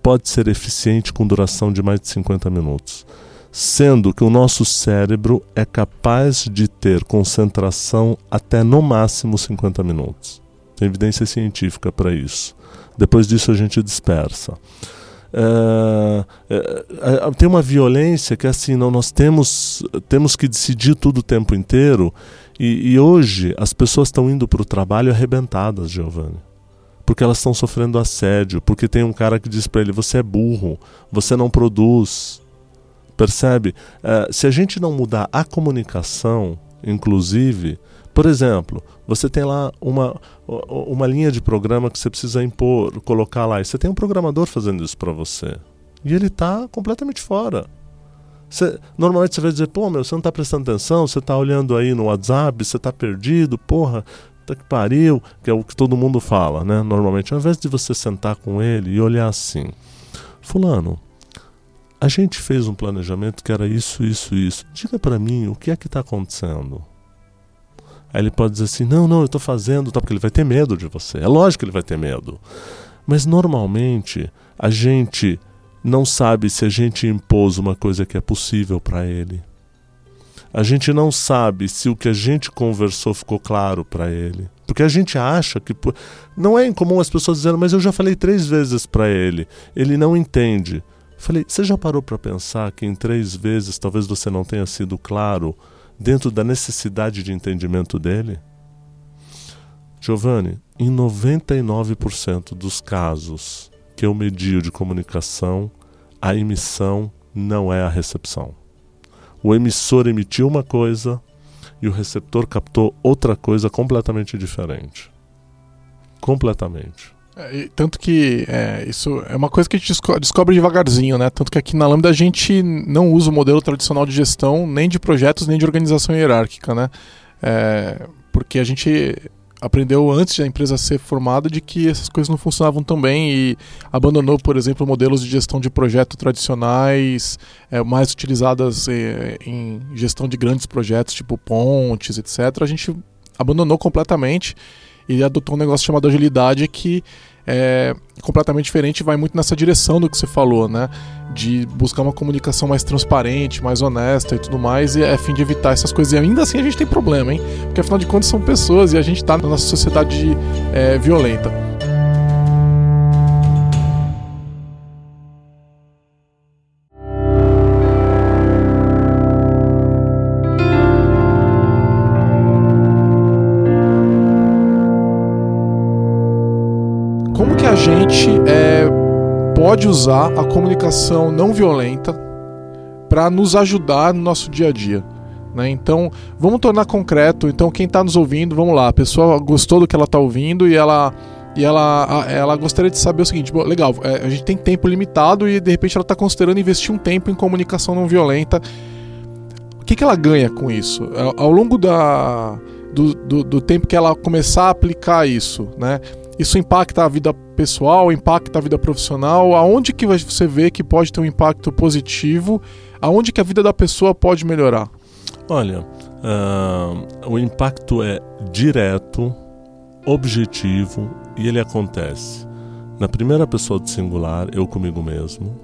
pode ser eficiente com duração de mais de 50 minutos sendo que o nosso cérebro é capaz de ter concentração até no máximo 50 minutos. Tem evidência científica para isso. Depois disso a gente dispersa. É, é, é, tem uma violência que é assim, não, nós temos, temos que decidir tudo o tempo inteiro e, e hoje as pessoas estão indo para o trabalho arrebentadas, Giovanni porque elas estão sofrendo assédio, porque tem um cara que diz para ele: você é burro, você não produz, Percebe? Uh, se a gente não mudar a comunicação, inclusive, Por exemplo, você tem lá uma, uma linha de programa que você precisa impor, colocar lá, e você tem um programador fazendo isso para você. E ele está completamente fora. Você, normalmente você vai dizer, pô, meu, você não está prestando atenção, você está olhando aí no WhatsApp, você está perdido, porra, tá que pariu, que é o que todo mundo fala, né? Normalmente, ao invés de você sentar com ele e olhar assim, fulano, a gente fez um planejamento que era isso, isso, isso. Diga para mim o que é que está acontecendo. Aí ele pode dizer assim: não, não, eu estou fazendo, tá, porque ele vai ter medo de você. É lógico que ele vai ter medo. Mas normalmente a gente não sabe se a gente impôs uma coisa que é possível para ele. A gente não sabe se o que a gente conversou ficou claro para ele. Porque a gente acha que. Não é incomum as pessoas dizendo, mas eu já falei três vezes para ele. Ele não entende. Falei, você já parou para pensar que em três vezes talvez você não tenha sido claro dentro da necessidade de entendimento dele? Giovanni, em 99% dos casos que eu medio de comunicação, a emissão não é a recepção. O emissor emitiu uma coisa e o receptor captou outra coisa completamente diferente. Completamente. É, tanto que é, isso é uma coisa que a gente descobre devagarzinho, né? Tanto que aqui na Lambda a gente não usa o modelo tradicional de gestão nem de projetos nem de organização hierárquica, né? É, porque a gente aprendeu antes da empresa ser formada de que essas coisas não funcionavam tão bem e abandonou, por exemplo, modelos de gestão de projeto tradicionais, é, mais utilizadas é, em gestão de grandes projetos, tipo pontes, etc. A gente abandonou completamente e adotou um negócio chamado agilidade que é completamente diferente vai muito nessa direção do que você falou, né? De buscar uma comunicação mais transparente, mais honesta e tudo mais, e é fim de evitar essas coisas. E ainda assim a gente tem problema, hein? Porque afinal de contas são pessoas e a gente está na nossa sociedade é, violenta. Gente é, pode usar a comunicação não violenta para nos ajudar no nosso dia a dia. Né? Então, vamos tornar concreto. Então, quem está nos ouvindo, vamos lá. A pessoa gostou do que ela está ouvindo e ela e ela, ela gostaria de saber o seguinte: bom, legal, é, a gente tem tempo limitado e de repente ela está considerando investir um tempo em comunicação não violenta. O que, que ela ganha com isso? Ao longo da, do, do, do tempo que ela começar a aplicar isso, né? Isso impacta a vida pessoal, impacta a vida profissional? Aonde que você vê que pode ter um impacto positivo? Aonde que a vida da pessoa pode melhorar? Olha, uh, o impacto é direto, objetivo e ele acontece na primeira pessoa do singular, eu comigo mesmo,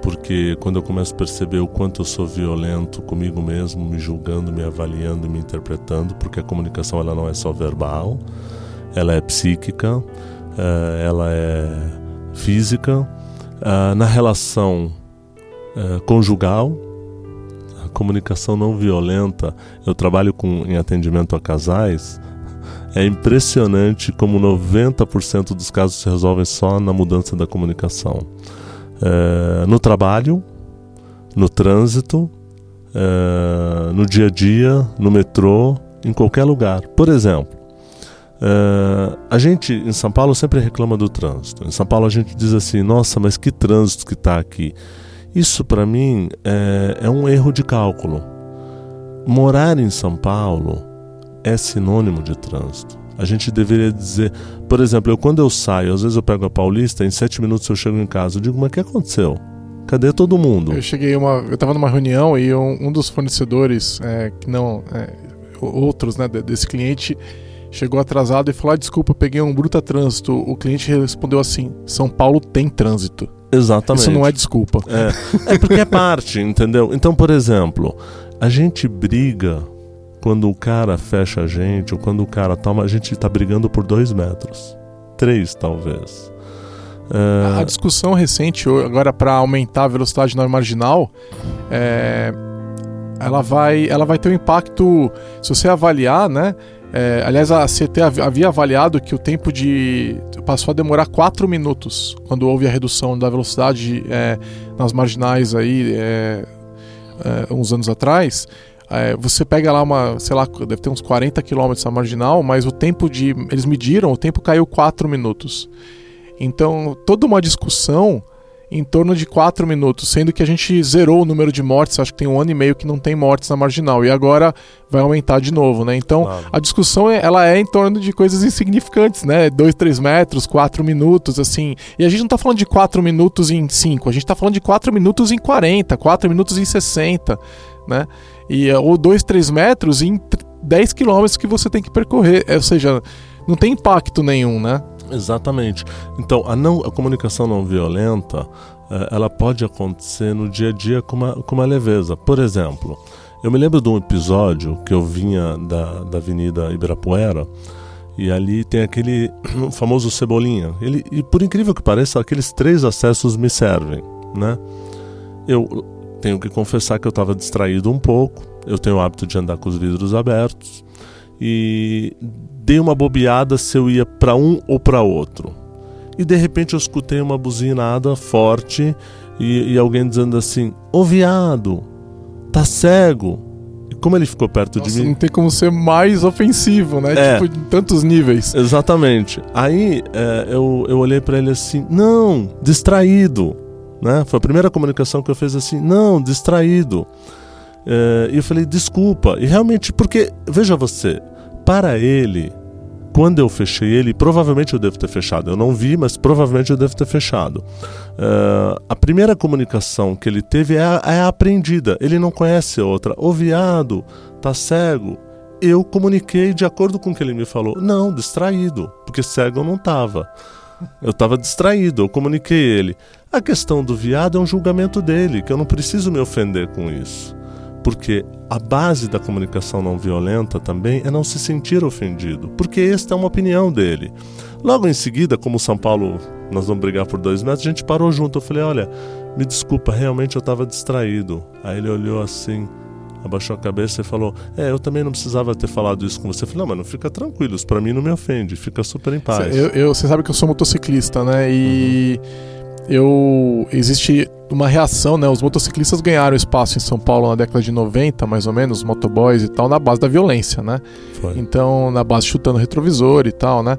porque quando eu começo a perceber o quanto eu sou violento comigo mesmo, me julgando, me avaliando e me interpretando, porque a comunicação ela não é só verbal, ela é psíquica, eh, ela é física. Eh, na relação eh, conjugal, a comunicação não violenta, eu trabalho com, em atendimento a casais. É impressionante como 90% dos casos se resolvem só na mudança da comunicação. no trabalho, no trânsito, no dia a dia, no metrô, em qualquer lugar. Por exemplo, Uh, a gente em São Paulo sempre reclama do trânsito. Em São Paulo a gente diz assim: nossa, mas que trânsito que está aqui. Isso para mim é, é um erro de cálculo. Morar em São Paulo é sinônimo de trânsito. A gente deveria dizer, por exemplo, eu quando eu saio, às vezes eu pego a Paulista, em sete minutos eu chego em casa, eu digo, mas o que aconteceu? Cadê todo mundo? Eu cheguei uma, eu estava numa reunião e um, um dos fornecedores, é, que não, é, outros, né, desse cliente, chegou atrasado e falou: ah, desculpa, peguei um bruta trânsito. O cliente respondeu assim: São Paulo tem trânsito. Exatamente. Isso não é desculpa. É, é porque é parte, entendeu? Então, por exemplo, a gente briga quando o cara fecha a gente, ou quando o cara toma, a gente está brigando por dois metros. Três, talvez. É... A discussão recente, agora para aumentar a velocidade na marginal, é... ela, vai, ela vai ter um impacto, se você avaliar, né? É, aliás, a CT havia avaliado que o tempo de. passou a demorar 4 minutos quando houve a redução da velocidade é, nas marginais aí, é, é uns anos atrás. é, você pega lá uma, sei lá, deve ter uns 40 quilômetros a marginal, mas o tempo de. Eles mediram, o tempo caiu 4 minutos. Então, toda uma discussão em torno de 4 minutos, sendo que a gente zerou o número de mortes, acho que tem um ano e meio que não tem mortes na marginal, e agora vai aumentar de novo, né? Então, claro. a discussão é, ela é em torno de coisas insignificantes, né? 2, 3 metros, 4 minutos, assim. E a gente não tá falando de 4 minutos em 5, a gente tá falando de 4 minutos em 40, 4 minutos em 60, né? E, ou 2, 3 metros em 10 quilômetros que você tem que percorrer, ou seja, não tem impacto nenhum, né? Exatamente. Então, a, não, a comunicação não violenta, é, ela pode acontecer no dia a dia com uma, com uma leveza. Por exemplo, eu me lembro de um episódio que eu vinha da, da Avenida Ibirapuera, e ali tem aquele famoso Cebolinha. Ele, e por incrível que pareça, aqueles três acessos me servem, né? Eu tenho que confessar que eu estava distraído um pouco. Eu tenho o hábito de andar com os vidros abertos e dei uma bobeada se eu ia para um ou para outro. E de repente eu escutei uma buzinada forte e, e alguém dizendo assim: Ô viado, tá cego. E como ele ficou perto Nossa, de mim. Não tem como ser mais ofensivo, né? É, tipo, em tantos níveis. Exatamente. Aí é, eu, eu olhei para ele assim: Não, distraído. Né? Foi a primeira comunicação que eu fiz assim: Não, distraído. É, e eu falei: Desculpa. E realmente, porque, veja você, para ele, quando eu fechei ele, provavelmente eu devo ter fechado. Eu não vi, mas provavelmente eu devo ter fechado. Uh, a primeira comunicação que ele teve é a, é a aprendida. Ele não conhece outra. O viado tá cego. Eu comuniquei de acordo com o que ele me falou. Não, distraído, porque cego eu não tava. Eu estava distraído, eu comuniquei ele. A questão do viado é um julgamento dele, que eu não preciso me ofender com isso porque a base da comunicação não violenta também é não se sentir ofendido, porque esta é uma opinião dele. Logo em seguida, como São Paulo, nós vamos brigar por dois metros, a gente parou junto. Eu falei: Olha, me desculpa, realmente eu estava distraído. Aí ele olhou assim, abaixou a cabeça e falou: É, eu também não precisava ter falado isso com você. Eu falei: Não, mas não fica tranquilo, isso pra mim não me ofende, fica super em paz. Eu, eu, você sabe que eu sou motociclista, né? E. Uhum eu existe uma reação, né? Os motociclistas ganharam espaço em São Paulo na década de 90, mais ou menos, motoboys e tal, na base da violência, né? Foi. Então, na base chutando retrovisor e tal, né?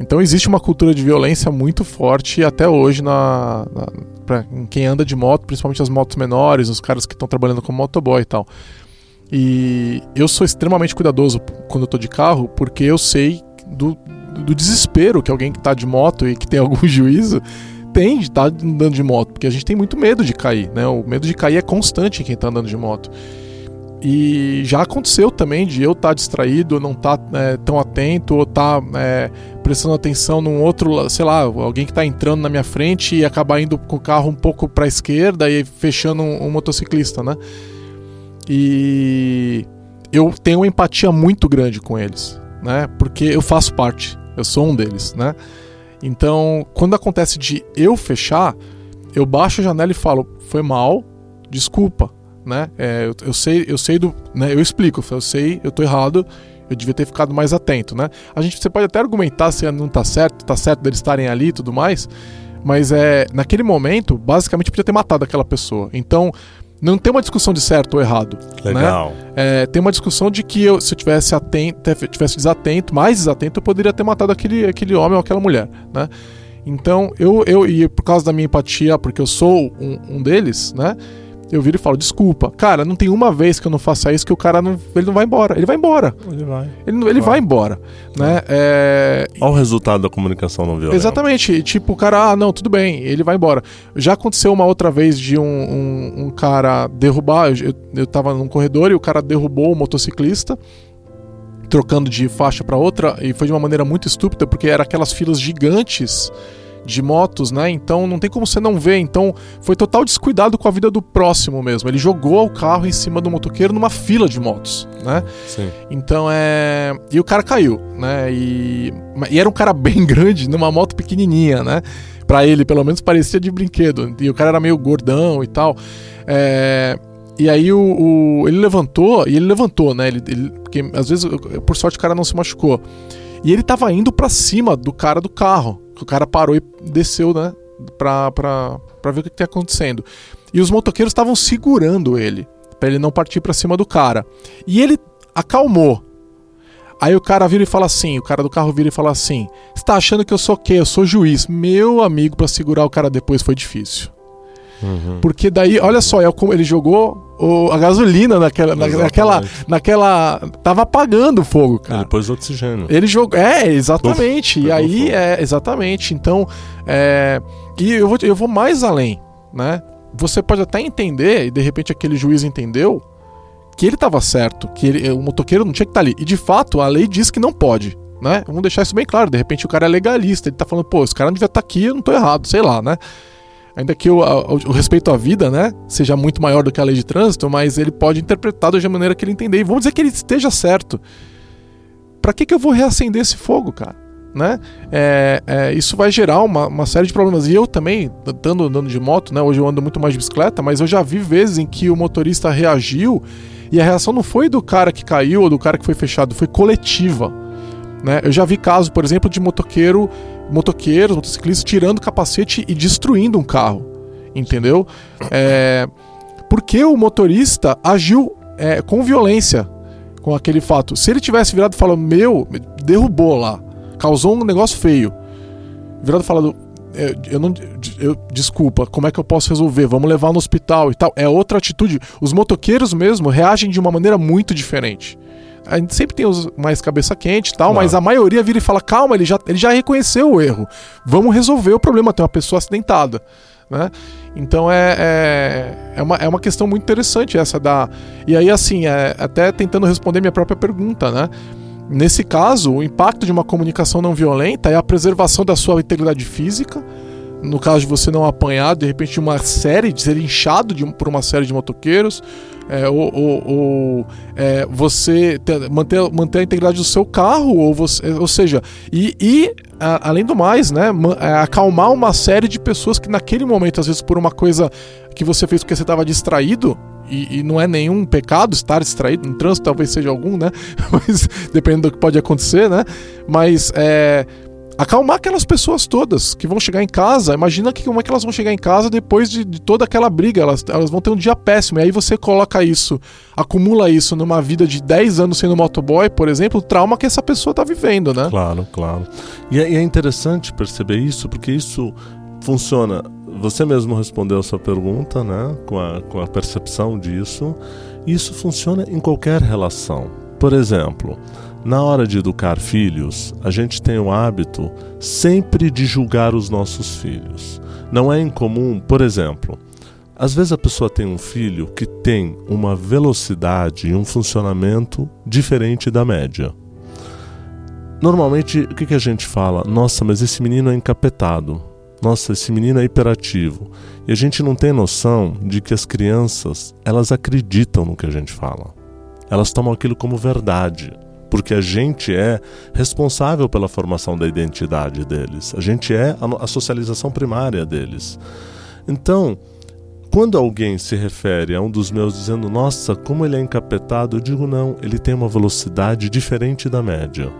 Então existe uma cultura de violência muito forte até hoje na, na pra quem anda de moto, principalmente as motos menores, os caras que estão trabalhando como motoboy e tal. E eu sou extremamente cuidadoso quando eu tô de carro, porque eu sei do, do desespero que alguém que tá de moto e que tem algum juízo tem de estar tá andando de moto, porque a gente tem muito medo de cair, né? O medo de cair é constante em quem está andando de moto. E já aconteceu também de eu estar tá distraído, não estar tá, é, tão atento, ou estar tá, é, prestando atenção num outro, sei lá, alguém que está entrando na minha frente e acabar indo com o carro um pouco para a esquerda e fechando um, um motociclista, né? E eu tenho uma empatia muito grande com eles, né? Porque eu faço parte, eu sou um deles, né? Então, quando acontece de eu fechar, eu baixo a janela e falo: foi mal, desculpa, né? É, eu, eu, sei, eu sei do, né? Eu explico, eu sei, eu tô errado, eu devia ter ficado mais atento, né? A gente, você pode até argumentar se não tá certo, tá certo deles estarem ali e tudo mais, mas é naquele momento, basicamente podia ter matado aquela pessoa. Então, não tem uma discussão de certo ou errado. Né? Legal. Né? É, tem uma discussão de que eu, se eu tivesse atento, tivesse desatento, mais desatento, eu poderia ter matado aquele, aquele homem ou aquela mulher, né? Então, eu, eu, e por causa da minha empatia, porque eu sou um, um deles, né? Eu viro e falo, desculpa, cara, não tem uma vez que eu não faça isso que o cara não, ele não vai embora. Ele vai embora. Ele vai. Ele, ele vai. vai embora, né? É... Olha o resultado da comunicação não violenta. Exatamente. Tipo, o cara, ah, não, tudo bem, ele vai embora. Já aconteceu uma outra vez de um, um, um cara derrubar, eu, eu tava num corredor e o cara derrubou o motociclista trocando de faixa para outra e foi de uma maneira muito estúpida porque era aquelas filas gigantes de motos, né? Então não tem como você não ver. Então foi total descuidado com a vida do próximo mesmo. Ele jogou o carro em cima do motoqueiro numa fila de motos, né? Sim. Então é. E o cara caiu, né? E, e era um cara bem grande numa moto pequenininha, né? Pra ele, pelo menos, parecia de brinquedo. E o cara era meio gordão e tal. É... E aí o, o, ele levantou, e ele levantou, né? Ele, ele, porque às vezes, por sorte, o cara não se machucou. E ele tava indo para cima do cara do carro o cara parou e desceu, né? Pra, pra, pra ver o que, que tá acontecendo. E os motoqueiros estavam segurando ele para ele não partir para cima do cara. E ele acalmou. Aí o cara vira e fala assim, o cara do carro vira e fala assim: "Você tá achando que eu sou o quê? Eu sou juiz". Meu amigo, para segurar o cara depois foi difícil. Uhum. Porque daí, olha só, é ele jogou a gasolina naquela, naquela, naquela. Tava apagando o fogo, cara. Ele pôs oxigênio. Ele jogou. É, exatamente. Uf, e aí, é, exatamente. Então, é, e eu vou, eu vou mais além, né? Você pode até entender, e de repente aquele juiz entendeu, que ele estava certo, que ele, o motoqueiro não tinha que estar tá ali. E de fato, a lei diz que não pode. Né? Vamos deixar isso bem claro. De repente o cara é legalista, ele tá falando, pô, esse cara não devia estar tá aqui, eu não tô errado, sei lá, né? Ainda que o, o, respeito à vida, né, seja muito maior do que a lei de trânsito, mas ele pode interpretar da maneira que ele entender. E vamos dizer que ele esteja certo. Para que, que eu vou reacender esse fogo, cara? Né? É, é, isso vai gerar uma, uma, série de problemas. E eu também, andando, andando de moto, né? Hoje eu ando muito mais de bicicleta, mas eu já vi vezes em que o motorista reagiu e a reação não foi do cara que caiu ou do cara que foi fechado, foi coletiva. Né? Eu já vi casos, por exemplo, de motoqueiro motoqueiros, motociclistas tirando capacete e destruindo um carro. Entendeu? É, porque o motorista agiu é, com violência com aquele fato. Se ele tivesse virado e falado, meu, derrubou lá, causou um negócio feio. Virado e falado, eu, eu não. Eu, desculpa, como é que eu posso resolver? Vamos levar no hospital e tal. É outra atitude. Os motoqueiros mesmo reagem de uma maneira muito diferente. A gente sempre tem os mais cabeça quente e tal, claro. mas a maioria vira e fala: calma, ele já, ele já reconheceu o erro. Vamos resolver o problema, tem uma pessoa acidentada. Né? Então é, é, é, uma, é uma questão muito interessante essa da. E aí, assim, é, até tentando responder minha própria pergunta, né? Nesse caso, o impacto de uma comunicação não violenta é a preservação da sua integridade física, no caso de você não apanhar, de repente, uma série, de ser inchado de, por uma série de motoqueiros, é, ou, ou, ou é, você ter, manter, manter a integridade do seu carro, ou, você, ou seja, e, e a, além do mais, né, é, acalmar uma série de pessoas que naquele momento, às vezes por uma coisa que você fez porque você estava distraído, e, e, não é nenhum pecado estar distraído, no trânsito talvez seja algum, né? Mas dependendo do que pode acontecer, né? Mas é, acalmar aquelas pessoas todas que vão chegar em casa. Imagina que, como é que elas vão chegar em casa depois de, de, toda aquela briga. Elas, elas vão ter um dia péssimo. E aí você coloca isso, acumula isso numa vida de 10 anos sendo motoboy, por exemplo, o trauma que essa pessoa está vivendo, né? Claro, claro. E é, e é interessante perceber isso, porque isso funciona. Você mesmo respondeu a sua pergunta, né? Com a, com a percepção disso. Isso funciona em qualquer relação. Por exemplo, na hora de educar filhos, a gente tem o hábito sempre de julgar os nossos filhos. Não é incomum, por exemplo, às vezes a pessoa tem um filho que tem uma velocidade e um funcionamento diferente da média. Normalmente, o que, a gente fala? Nossa, mas esse menino é encapetado. Nossa, esse menino é hiperativo. E a gente não tem noção de que as crianças, elas acreditam no que a gente fala. Elas tomam aquilo como verdade porque a gente é responsável pela formação da identidade deles, a gente é a, socialização primária deles. Então, quando alguém se refere a um dos meus dizendo, nossa, como ele é encapetado, eu digo, não, ele tem uma velocidade diferente da média.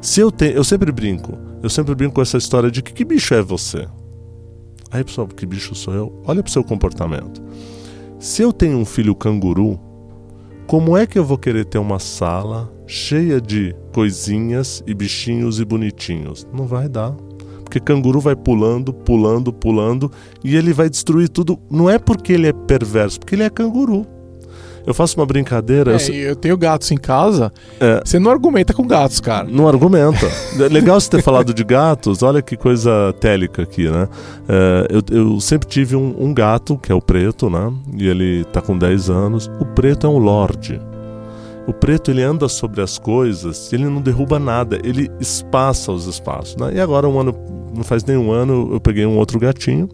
Se eu tenho, eu sempre brinco, eu sempre brinco com essa história de que, que bicho é você? Aí, pessoal, que bicho sou eu? Olha para o seu comportamento. Se eu tenho um filho canguru, como é que eu vou querer ter uma sala cheia de coisinhas e bichinhos e bonitinhos? Não vai dar. Porque canguru vai pulando, pulando, pulando e ele vai destruir tudo. Não é porque ele é perverso, porque ele é canguru. Eu faço uma brincadeira. É, eu... eu... tenho gatos em casa. É. Você não argumenta com gatos, cara. Não argumenta. Legal você ter falado de gatos. Olha que coisa télica aqui, né? É, eu, eu, sempre tive um, um, gato, que é o preto, né? E ele tá com 10 anos. O preto é um lorde. O preto ele anda sobre as coisas, ele não derruba nada, ele espaça os espaços. Né? E agora, um ano, não faz nem um ano, eu peguei um outro gatinho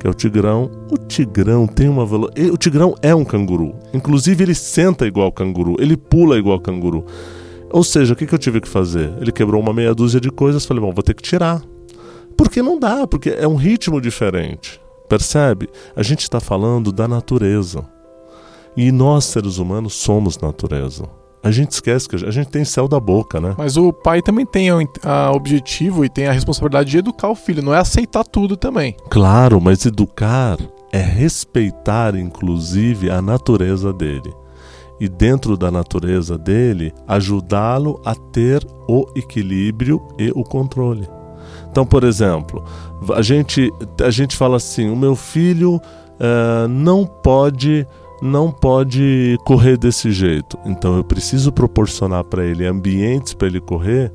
que é o tigrão. O tigrão tem uma velocidade. O tigrão é um canguru. Inclusive, ele senta igual canguru, ele pula igual canguru. Ou seja, o que, que eu tive que fazer? Ele quebrou uma meia dúzia de coisas, falei, bom, vou ter que tirar. Porque não dá, porque é um ritmo diferente. Percebe? A gente está falando da natureza. E nós, seres humanos, somos natureza. A gente esquece que a gente tem céu da boca, né? Mas o pai também tem o objetivo e tem a responsabilidade de educar o filho, não é aceitar tudo também. Claro, mas educar é respeitar, inclusive, a natureza dele. E dentro da natureza dele, ajudá-lo a ter o equilíbrio e o controle. Então, por exemplo, a gente, a gente fala assim: o meu filho uh, não pode não pode correr desse jeito. Então eu preciso proporcionar para ele ambientes para ele correr,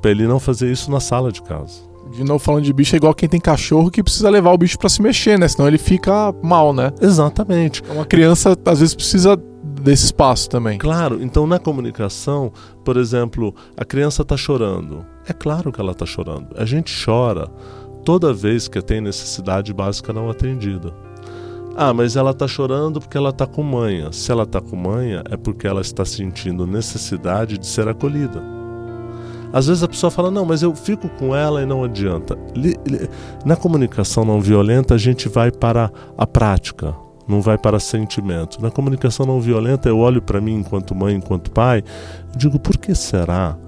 para ele não fazer isso na sala de casa. De novo, falando de bicho, é igual quem tem cachorro que precisa levar o bicho para se mexer, né? Senão ele fica mal, né? Exatamente. Uma criança, às vezes, precisa desse espaço também. Claro, então na comunicação, por exemplo, a criança está chorando. É claro que ela está chorando. A gente chora toda vez que tem necessidade básica não atendida. Ah, mas ela está chorando porque ela está com manha. Se ela está com manha, é porque ela está sentindo necessidade de ser acolhida. Às vezes a pessoa fala, não, mas eu fico com ela e não adianta. Na comunicação não violenta, a gente vai para a prática, não vai para sentimento. Na comunicação não violenta, eu olho para mim enquanto mãe, enquanto pai, digo, por que será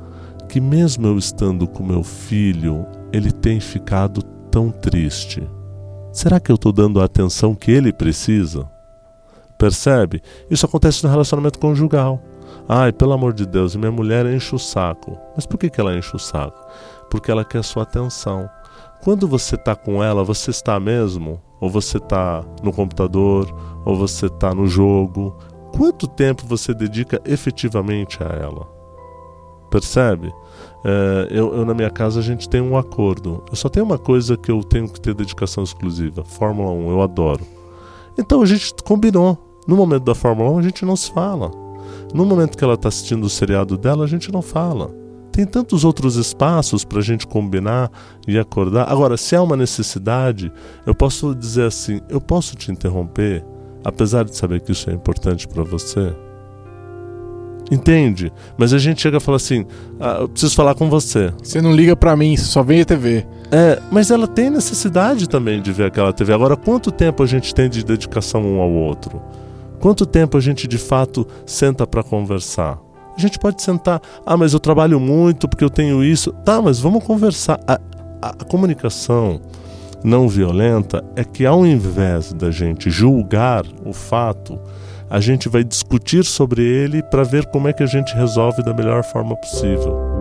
que mesmo eu estando com meu filho, ele tem ficado tão triste? Será que eu estou dando a atenção que ele precisa? Percebe? Isso acontece no relacionamento conjugal. Ai, pelo amor de Deus, minha mulher enche o saco. Mas por que, que ela enche o saco? Porque ela quer sua atenção. Quando você está com ela, você está mesmo? Ou você está no computador? Ou você está no jogo? Quanto tempo você dedica efetivamente a ela? Percebe? É, eu, eu, na minha casa, a gente tem um acordo. Eu só tenho uma coisa que eu tenho que ter dedicação exclusiva: Fórmula 1, eu adoro. Então a gente combinou. No momento da Fórmula 1, a gente não se fala. No momento que ela está assistindo o seriado dela, a gente não fala. Tem tantos outros espaços para a gente combinar e acordar. Agora, se há uma necessidade, eu posso dizer assim: eu posso te interromper, apesar de saber que isso é importante para você? Entende? Mas a gente chega e fala assim: ah, eu preciso falar com você. Você não liga para mim, só vê a TV. É, mas ela tem necessidade também de ver aquela TV. Agora, quanto tempo a gente tem de dedicação um ao outro? Quanto tempo a gente de fato senta para conversar? A gente pode sentar, ah, mas eu trabalho muito porque eu tenho isso. Tá, mas vamos conversar. A, a comunicação não violenta é que ao invés da gente julgar o fato a gente vai discutir sobre ele para ver como é que a gente resolve da melhor forma possível.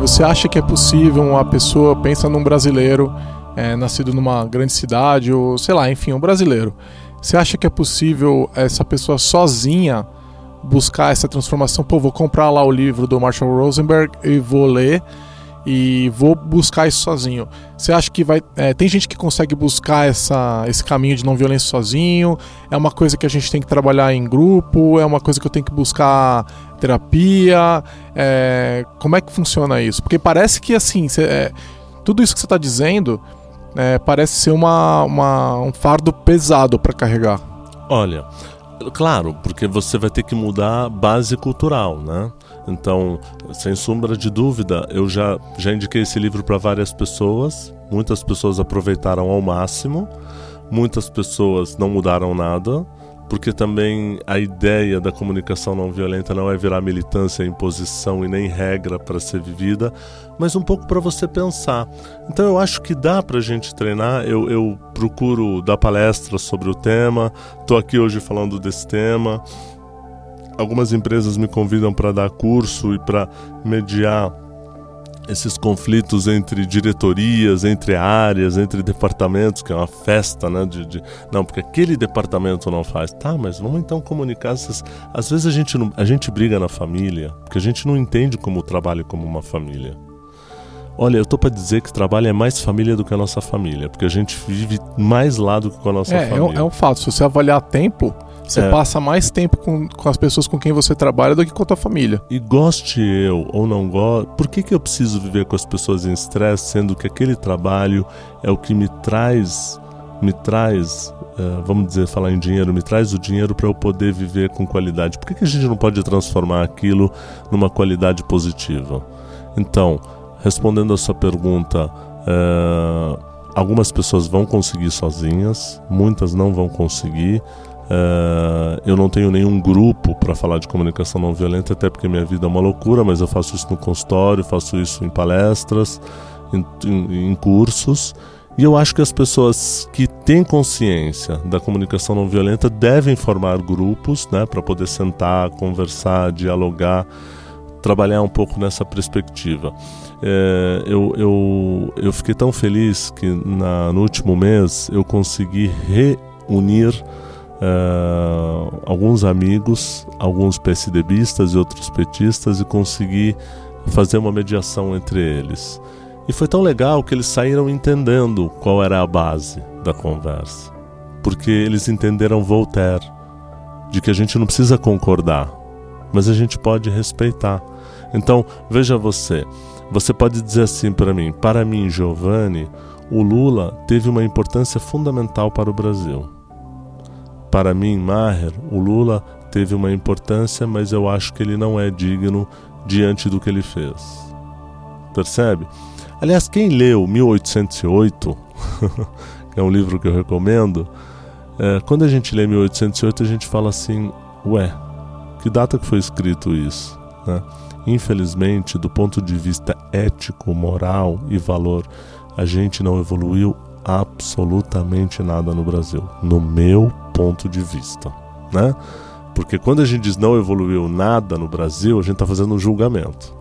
Você acha que é possível uma pessoa pensa num brasileiro é, nascido numa grande cidade ou sei lá, enfim, um brasileiro você acha que é possível essa pessoa sozinha buscar essa transformação? Pô, vou comprar lá o livro do Marshall Rosenberg e vou ler e vou buscar isso sozinho. Você acha que vai. É, tem gente que consegue buscar essa, esse caminho de não violência sozinho? É uma coisa que a gente tem que trabalhar em grupo? É uma coisa que eu tenho que buscar terapia? É, como é que funciona isso? Porque parece que assim, cê, é, tudo isso que você está dizendo é, parece ser uma, uma, um fardo pesado para carregar. Olha, claro, porque você vai ter que mudar a base cultural, né? Então, sem sombra de dúvida, eu já, já indiquei esse livro para várias pessoas, muitas pessoas aproveitaram ao máximo, muitas pessoas não mudaram nada, porque também a ideia da comunicação não violenta não é virar militância, imposição e nem regra para ser vivida, mas um pouco para você pensar. Então eu acho que dá para a gente treinar. Eu, eu procuro dar palestras sobre o tema, estou aqui hoje falando desse tema. Algumas empresas me convidam para dar curso e para mediar esses conflitos entre diretorias, entre áreas, entre departamentos, que é uma festa, né? De, de, não, porque aquele departamento não faz. Tá, mas vamos então comunicar essas. Às vezes a gente, não, a gente briga na família, porque a gente não entende como o trabalho como uma família. Olha, eu tô para dizer que trabalho é mais família do que a nossa família, porque a gente vive mais lá do que com a nossa é, família. É, é um fato. Se você avaliar tempo, você é. passa mais tempo com, com as pessoas com quem você trabalha do que com a tua família. E goste eu ou não goste, por que, que eu preciso viver com as pessoas em estresse, sendo que aquele trabalho é o que me traz, me traz, uh, vamos dizer, falar em dinheiro, me traz o dinheiro para eu poder viver com qualidade? Por que, que a gente não pode transformar aquilo numa qualidade positiva? Então, respondendo a sua pergunta, uh, algumas pessoas vão conseguir sozinhas, muitas não vão conseguir. Uh, eu não tenho nenhum grupo para falar de comunicação não violenta, até porque minha vida é uma loucura, mas eu faço isso no consultório, faço isso em palestras, em, em, em cursos. E eu acho que as pessoas que têm consciência da comunicação não violenta devem formar grupos né, para poder sentar, conversar, dialogar, trabalhar um pouco nessa perspectiva. É, eu, eu, eu fiquei tão feliz que na, no último mês eu consegui reunir uh, alguns amigos, alguns PSDBistas e outros petistas e consegui fazer uma mediação entre eles. E foi tão legal que eles saíram entendendo qual era a base da conversa. Porque eles entenderam Voltaire, de que a gente não precisa concordar, mas a gente pode respeitar. Então, veja você, você pode dizer assim para mim: para mim, Giovanni, o Lula teve uma importância fundamental para o Brasil. Para mim, Maher, o Lula teve uma importância, mas eu acho que ele não é digno diante do que ele fez. Percebe? Aliás, quem leu 1808, que é um livro que eu recomendo, é, quando a gente lê 1808, a gente fala assim: ué, que data que foi escrito isso? Né? Infelizmente, do ponto de vista ético, moral e valor, a gente não evoluiu absolutamente nada no Brasil, no meu ponto de vista, né? Porque quando a gente diz não evoluiu nada no Brasil, a gente está fazendo um julgamento.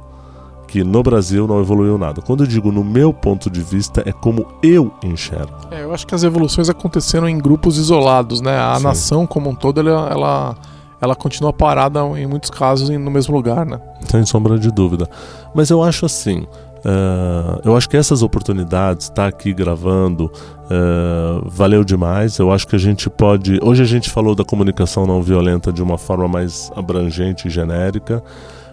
Que no Brasil não evoluiu nada. Quando eu digo no meu ponto de vista, é como eu enxergo. É, eu acho que as evoluções aconteceram em grupos isolados, né? A Sim. nação como um todo, ela, ela ela continua parada em muitos casos no mesmo lugar, né? Sem sombra de dúvida. Mas eu acho assim, uh, eu acho que essas oportunidades, estar tá aqui gravando, uh, valeu demais. Eu acho que a gente pode. Hoje a gente falou da comunicação não violenta de uma forma mais abrangente e genérica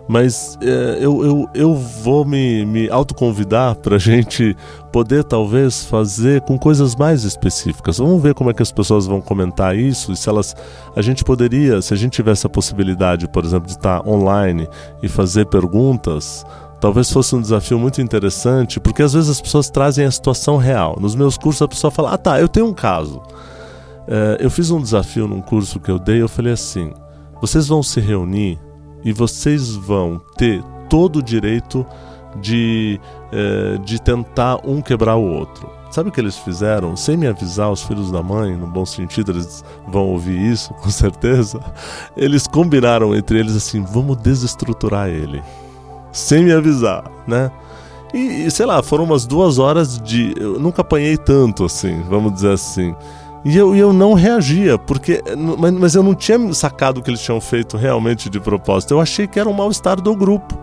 mas é, eu, eu, eu vou me, me autoconvidar para a gente poder talvez fazer com coisas mais específicas. Vamos ver como é que as pessoas vão comentar isso e se elas a gente poderia, se a gente tivesse a possibilidade, por exemplo, de estar online e fazer perguntas, talvez fosse um desafio muito interessante, porque às vezes as pessoas trazem a situação real. Nos meus cursos a pessoa fala: "Ah, tá, eu tenho um caso". É, eu fiz um desafio num curso que eu dei, eu falei assim: "Vocês vão se reunir e vocês vão ter todo o direito de, eh, de tentar um quebrar o outro. Sabe o que eles fizeram? Sem me avisar, os filhos da mãe, no bom sentido, eles vão ouvir isso, com certeza. Eles combinaram entre eles assim: vamos desestruturar ele. Sem me avisar, né? E, sei lá, foram umas duas horas de. Eu nunca apanhei tanto assim, vamos dizer assim. E eu, eu não reagia, porque mas eu não tinha sacado o que eles tinham feito realmente de propósito. Eu achei que era um mal-estar do grupo.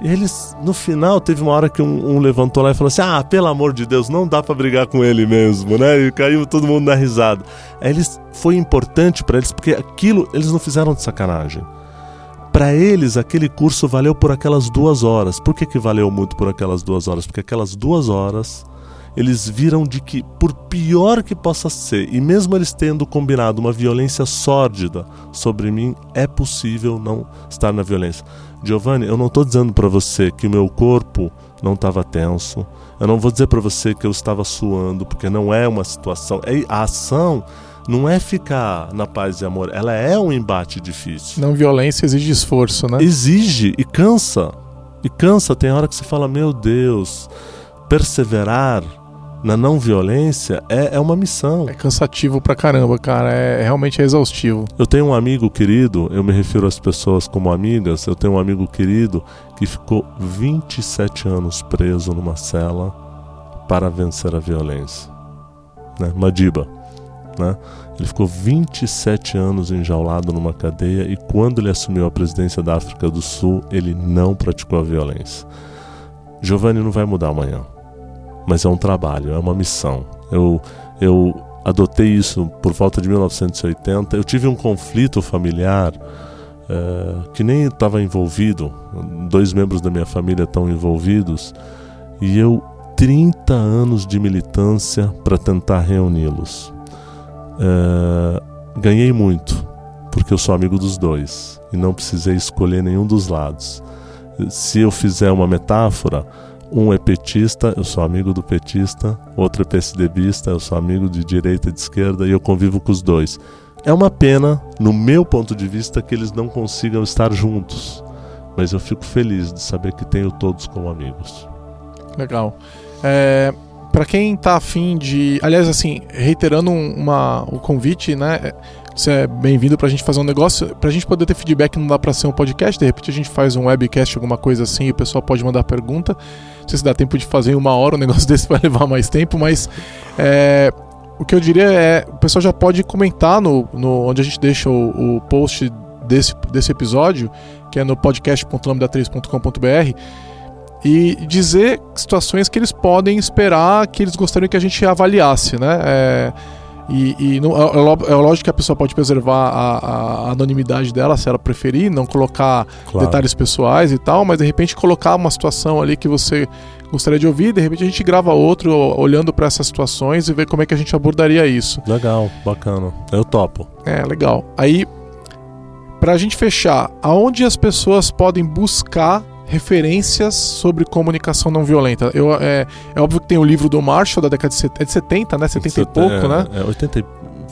E eles, no final, teve uma hora que um, um, levantou lá e falou assim: Ah, pelo amor de Deus, não dá para brigar com ele mesmo, né? E caiu todo mundo na risada. Aí eles, foi importante para eles, porque aquilo eles não fizeram de sacanagem. Para eles, aquele curso valeu por aquelas duas horas. Por que, que valeu muito por aquelas duas horas? Porque aquelas duas horas eles viram de que, por pior que possa ser, e mesmo eles tendo combinado uma violência sórdida sobre mim, é possível não estar na violência. Giovanni, eu não estou dizendo para você que o meu corpo não estava tenso. Eu não vou dizer para você que eu estava suando, porque não é uma situação. É, a ação não é ficar na paz e amor, ela é um embate difícil. Não violência exige esforço, né? Exige e cansa. E cansa, tem hora que você fala, meu Deus, perseverar na não violência é, é uma missão. É cansativo pra caramba, cara. É, é realmente é exaustivo. Eu tenho um amigo querido, eu me refiro às pessoas como amigas. Eu tenho um amigo querido que ficou 27 anos preso numa cela para vencer a violência. Né? Madiba. Né? Ele ficou 27 anos enjaulado numa cadeia e quando ele assumiu a presidência da África do Sul, ele não praticou a violência. Giovanni não vai mudar amanhã mas é um trabalho, é uma missão. Eu, eu adotei isso por volta de 1980. Eu tive um conflito familiar é, que nem estava envolvido, dois membros da minha família estão envolvidos, e eu 30 anos de militância para tentar reuni-los. É, ganhei muito, porque eu sou amigo dos dois e não precisei escolher nenhum dos lados. Se eu fizer uma metáfora, Um é petista, eu sou amigo do petista, outro é PSDBista, eu sou amigo de direita e de esquerda e eu convivo com os dois. É uma pena, no meu ponto de vista, que eles não consigam estar juntos, mas eu fico feliz de saber que tenho todos como amigos. Legal. É, para quem tá afim de. Aliás, assim, reiterando o convite, né? Você é bem-vindo pra gente fazer um negócio. Pra gente poder ter feedback, não dá pra ser um podcast. De repente a gente faz um webcast, alguma coisa assim, e o pessoal pode mandar pergunta. Não sei se dá tempo de fazer em uma hora, um negócio desse vai levar mais tempo, mas. É, o que eu diria é, o pessoal já pode comentar no, no onde a gente deixa o, o post desse, desse episódio, que é no podcast.lambda3.com.br, e dizer situações que eles podem esperar, que eles gostariam que a gente avaliasse, né? É, e, e não, é, é, é, lógico que a pessoa pode preservar a, a, anonimidade dela, se ela preferir, não colocar claro. detalhes pessoais e tal, mas de repente colocar uma situação ali que você gostaria de ouvir, de repente a gente grava outro olhando para essas situações e ver como é que a gente abordaria isso. Legal, bacana. Eu topo. É, legal. Aí, para a gente fechar, aonde as pessoas podem buscar referências sobre comunicação não violenta. Eu, é, é óbvio que tem o livro do Marshall da década de, set, é de 70, né? 70 e pouco, é, né? É, 80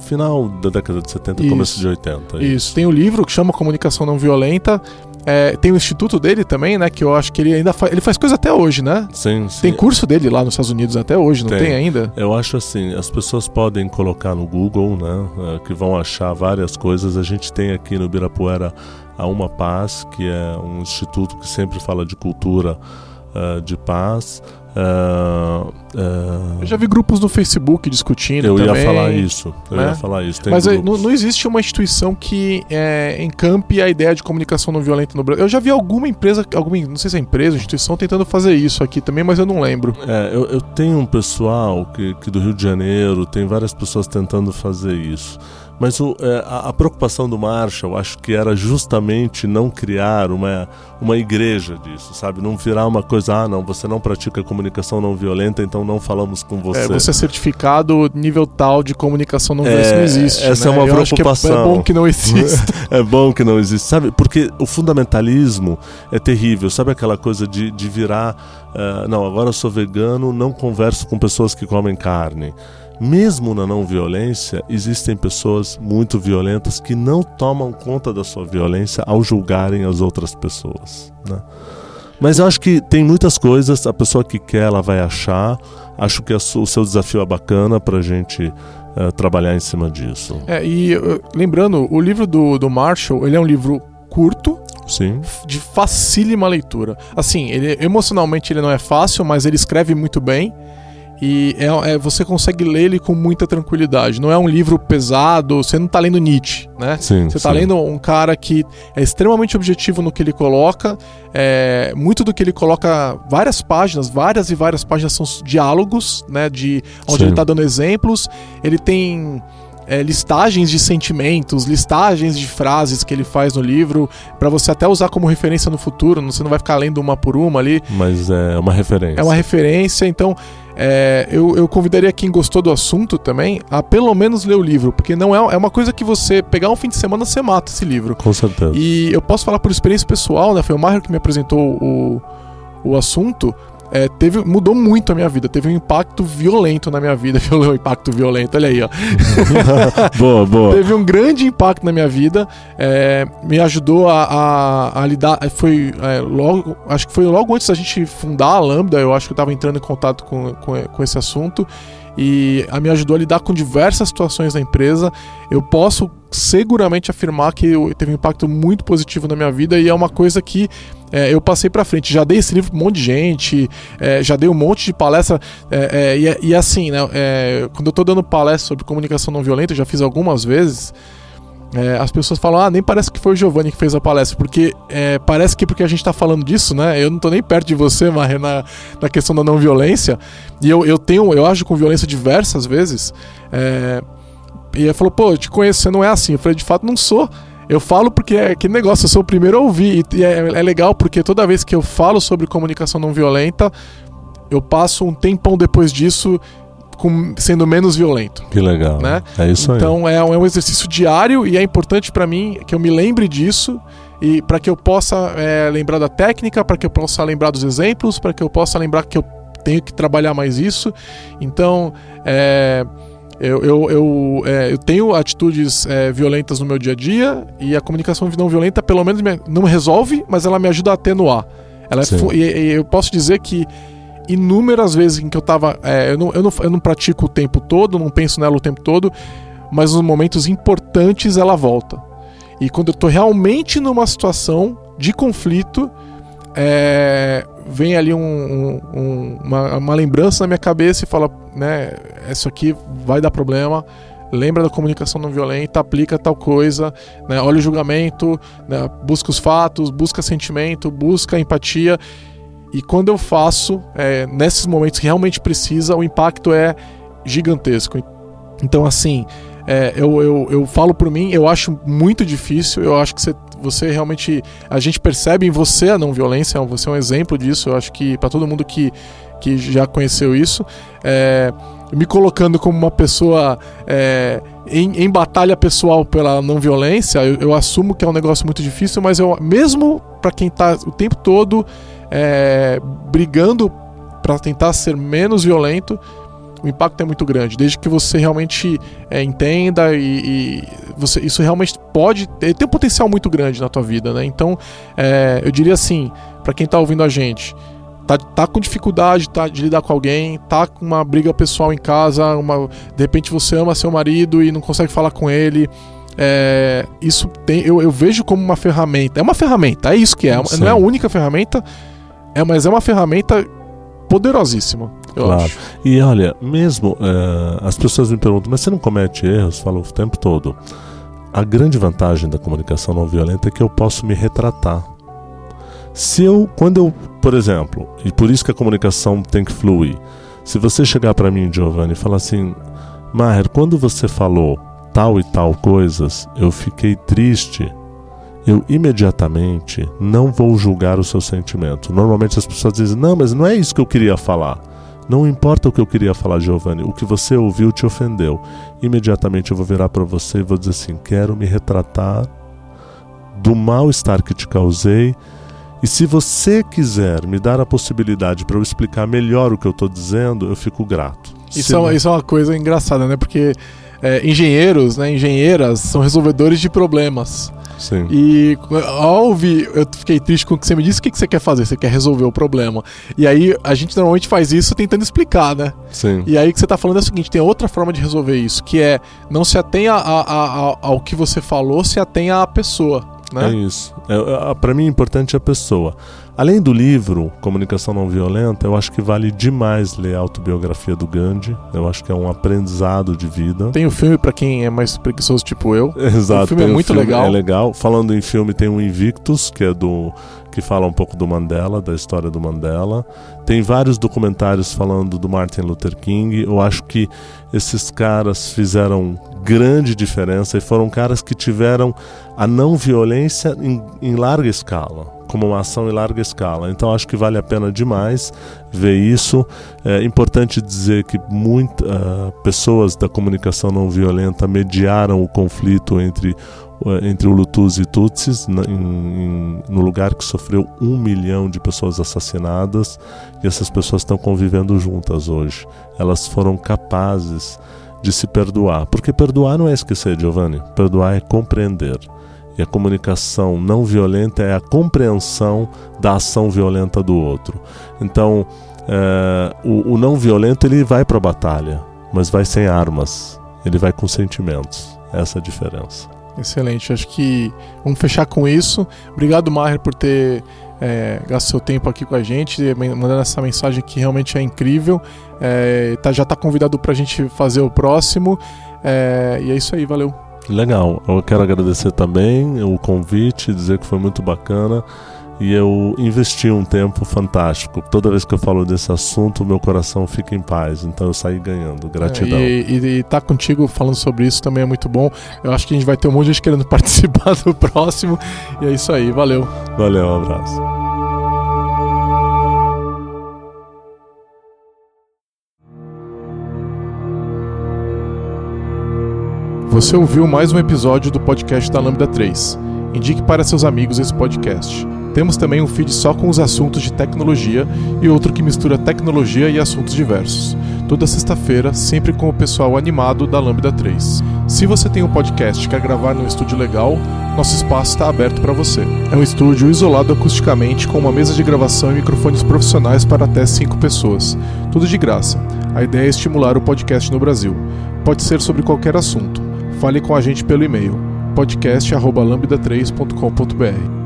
final da década de 70, isso, começo de 80. Isso. isso. Tem o um livro que chama Comunicação Não Violenta. É, tem o instituto dele também, né? Que eu acho que ele ainda faz. Ele faz coisa até hoje, né? Sim, sim. Tem curso dele lá nos Estados Unidos até hoje, não tem, tem ainda? Eu acho assim, as pessoas podem colocar no Google, né? É, que vão achar várias coisas. A gente tem aqui no Birapuera a Uma Paz, que é um instituto que sempre fala de cultura uh, de paz. Uh, uh, eu já vi grupos no Facebook discutindo. Eu também, ia falar isso. Eu né? ia falar isso. Tem Mas não, não, existe uma instituição que é, encampe a ideia de comunicação não violenta no Brasil. Eu já vi alguma empresa, alguma, não sei se é empresa, instituição, tentando fazer isso aqui também, mas eu não lembro. É, eu, eu tenho um pessoal que, que do Rio de Janeiro, tem várias pessoas tentando fazer isso. Mas o, é, a, a, preocupação do Marshall, acho que era justamente não criar uma, uma igreja disso, sabe? Não virar uma coisa, ah, não, você não pratica comunicação não violenta, então não falamos com você. É, você é certificado nível tal de comunicação não violenta, é, não existe. Essa né? é uma Eu preocupação. é, é, bom que não exista. é bom que não existe, sabe? Porque o fundamentalismo é terrível, sabe aquela coisa de, de virar, uh, não, agora eu sou vegano, não converso com pessoas que comem carne. Mesmo na não violência, existem pessoas muito violentas que não tomam conta da sua violência ao julgarem as outras pessoas. Né? Mas eu acho que tem muitas coisas, a pessoa que quer, ela vai achar. Acho que o seu desafio é bacana para a gente uh, trabalhar em cima disso. É, e uh, lembrando, o livro do, do Marshall, ele é um livro curto, Sim. de facílima leitura. Assim, ele emocionalmente ele não é fácil, mas ele escreve muito bem. E é, é, você consegue ler ele com muita tranquilidade. Não é um livro pesado, você não está lendo Nietzsche, né? Sim, você está lendo um cara que é extremamente objetivo no que ele coloca. É, muito do que ele coloca, várias páginas, várias e várias páginas são diálogos, né? De onde sim. ele está dando exemplos. Ele tem é, listagens de sentimentos, listagens de frases que ele faz no livro, para você até usar como referência no futuro. Você não vai ficar lendo uma por uma ali. Mas é uma referência. É uma referência, então. É, eu, eu, convidaria quem gostou do assunto também a pelo menos ler o livro, porque não é, é uma coisa que você pegar um fim de semana você mata esse livro. Com certeza. E eu posso falar por experiência pessoal, né? Foi o Mário que me apresentou o, o assunto é, teve, mudou muito a minha vida. Teve um impacto violento na minha vida. Um impacto violento, olha aí, ó. boa, boa. Teve um grande impacto na minha vida. É, me ajudou a, a, a lidar. Foi é, logo. Acho que foi logo antes da gente fundar a Lambda. Eu acho que eu estava entrando em contato com, com, com esse assunto e me ajudou a lidar com diversas situações da empresa. Eu posso seguramente afirmar que teve um impacto muito positivo na minha vida e é uma coisa que é, eu passei para frente. Já dei esse livro para um monte de gente, é, já dei um monte de palestra. É, é e, e, assim, né, é, quando eu estou dando palestra sobre comunicação não violenta, já fiz algumas vezes. É, as pessoas falam, ah, nem parece que foi o Giovanni que fez a palestra, porque é, parece que porque a gente está falando disso, né? Eu não estou nem perto de você, Marre, na, na questão da não violência. E eu, eu tenho, eu ajo com violência diversas vezes. É, e ele falou, pô, eu te conheço, você não é assim. Eu falei, de fato, não sou. Eu falo porque é que negócio, eu sou o primeiro a ouvir. E é, é legal porque toda vez que eu falo sobre comunicação não violenta, eu passo um tempão depois disso com, sendo menos violento. Que legal. Né? É isso então, aí. Então é, é um exercício diário e é importante para mim que eu me lembre disso e para que eu possa é, lembrar da técnica, para que eu possa lembrar dos exemplos, para que eu possa lembrar que eu tenho que trabalhar mais isso. Então, é, eu, eu, eu, é, eu, tenho atitudes é, violentas no meu dia a dia e a comunicação não violenta, pelo menos, me, não me resolve, mas ela me ajuda a atenuar. Ela é, e, e, eu posso dizer que inúmeras vezes em que eu tava. É, eu, não, eu, não, eu não pratico o tempo todo, não penso nela o tempo todo, mas nos momentos importantes ela volta. E quando eu tô realmente numa situação de conflito, é, vem ali um, um, uma, uma, lembrança na minha cabeça e fala, né, isso aqui vai dar problema. Lembra da comunicação não violenta, aplica tal coisa, né, olha o julgamento, né, busca os fatos, busca sentimento, busca empatia. E quando eu faço, é, nesses momentos que realmente precisa, o impacto é gigantesco. Então, assim, é, eu, eu, eu falo por mim, eu acho muito difícil, eu acho que você, você realmente. A gente percebe em você a não violência, você é um exemplo disso, eu acho que para todo mundo que, que já conheceu isso. É, me colocando como uma pessoa é, em, em, batalha pessoal pela não violência, eu, eu, assumo que é um negócio muito difícil, mas eu, mesmo para quem está o tempo todo é, brigando para tentar ser menos violento, o impacto é muito grande. Desde que você realmente é, entenda e, e, você, isso realmente pode ter, tem um potencial muito grande na tua vida, né? Então, é, eu diria assim, para quem está ouvindo a gente, tá, tá com dificuldade tá, de lidar com alguém, tá com uma briga pessoal em casa, uma, de repente você ama seu marido e não consegue falar com ele. É, isso tem, eu, eu, vejo como uma ferramenta. É uma ferramenta, é isso que é. Sim. Não é a única ferramenta, é, mas é uma ferramenta poderosíssima. claro. Acho. E olha, mesmo é, as pessoas me perguntam, mas você não comete erros? Falo o tempo todo. A grande vantagem da comunicação não violenta é que eu posso me retratar. Se eu, quando eu, por exemplo, e por isso que a comunicação tem que fluir. Se você chegar para mim, Giovanni, e falar assim, Maher, quando você falou tal e tal coisas, eu fiquei triste eu imediatamente não vou julgar o seu sentimento. Normalmente as pessoas dizem: não, mas não é isso que eu queria falar. Não importa o que eu queria falar, Giovanni, o que você ouviu te ofendeu. Imediatamente eu vou virar para você e vou dizer assim: quero me retratar do mal-estar que te causei. E se você quiser me dar a possibilidade para eu explicar melhor o que eu estou dizendo, eu fico grato. Isso, é, isso é uma coisa engraçada, né? Porque é, engenheiros, né, engenheiras são resolvedores de problemas. Sim. E ao ouvir, eu fiquei triste com o que você me disse. O que, que você quer fazer? Você quer resolver o problema. E aí a gente normalmente faz isso tentando explicar, né? Sim. E aí o que você tá falando é o seguinte: tem outra forma de resolver isso, que é não se atenha a, a, a, ao que você falou, se atenha à pessoa. Né? É isso. É, para mim, é importante a pessoa. Além do livro Comunicação Não Violenta, eu acho que vale demais ler a autobiografia do Gandhi. Eu acho que é um aprendizado de vida. Tem o um filme para quem é mais preguiçoso, tipo eu. Exato. O filme é muito filme, legal. É legal. Falando em filme, tem o Invictus, que é do que fala um pouco do Mandela, da história do Mandela. Tem vários documentários falando do Martin Luther King. Eu acho que esses caras fizeram grande diferença e foram caras que tiveram a não violência em, em larga escala como uma ação em larga escala. Então acho que vale a pena demais ver isso. É importante dizer que muitas uh, pessoas da comunicação não violenta mediaram o conflito entre entre Hutus e Tutsis no lugar que sofreu um milhão de pessoas assassinadas e essas pessoas estão convivendo juntas hoje. Elas foram capazes de se perdoar, porque perdoar não é esquecer, Giovanni. Perdoar é compreender. E a comunicação não violenta é a compreensão da ação violenta do outro. Então, é, o, o, não violento ele vai para a batalha, mas vai sem armas. Ele vai com sentimentos. Essa é a diferença. Excelente. Acho que vamos fechar com isso. Obrigado, Maher, por ter é, gasto seu tempo aqui com a gente, mandando essa mensagem que realmente é incrível. É, tá, já está convidado para a gente fazer o próximo. É, e é isso aí, valeu. Legal, eu quero agradecer também o convite, dizer que foi muito bacana e eu investi um tempo fantástico. Toda vez que eu falo desse assunto, meu coração fica em paz. Então eu saí ganhando. Gratidão. É, e, e, e tá contigo falando sobre isso também é muito bom. Eu acho que a gente vai ter um monte de gente querendo participar do próximo. E é isso aí. Valeu. Valeu, um abraço. Você ouviu mais um episódio do podcast da Lambda 3. Indique para seus amigos esse podcast. Temos também um feed só com os assuntos de tecnologia e outro que mistura tecnologia e assuntos diversos. Toda sexta-feira, sempre com o pessoal animado da Lambda 3. Se você tem um podcast e quer gravar num estúdio legal, nosso espaço está aberto para você. É um estúdio isolado acusticamente com uma mesa de gravação e microfones profissionais para até 5 pessoas. Tudo de graça. A ideia é estimular o podcast no Brasil. Pode ser sobre qualquer assunto. Fale com a gente pelo e-mail podcast@lambda3.com.br.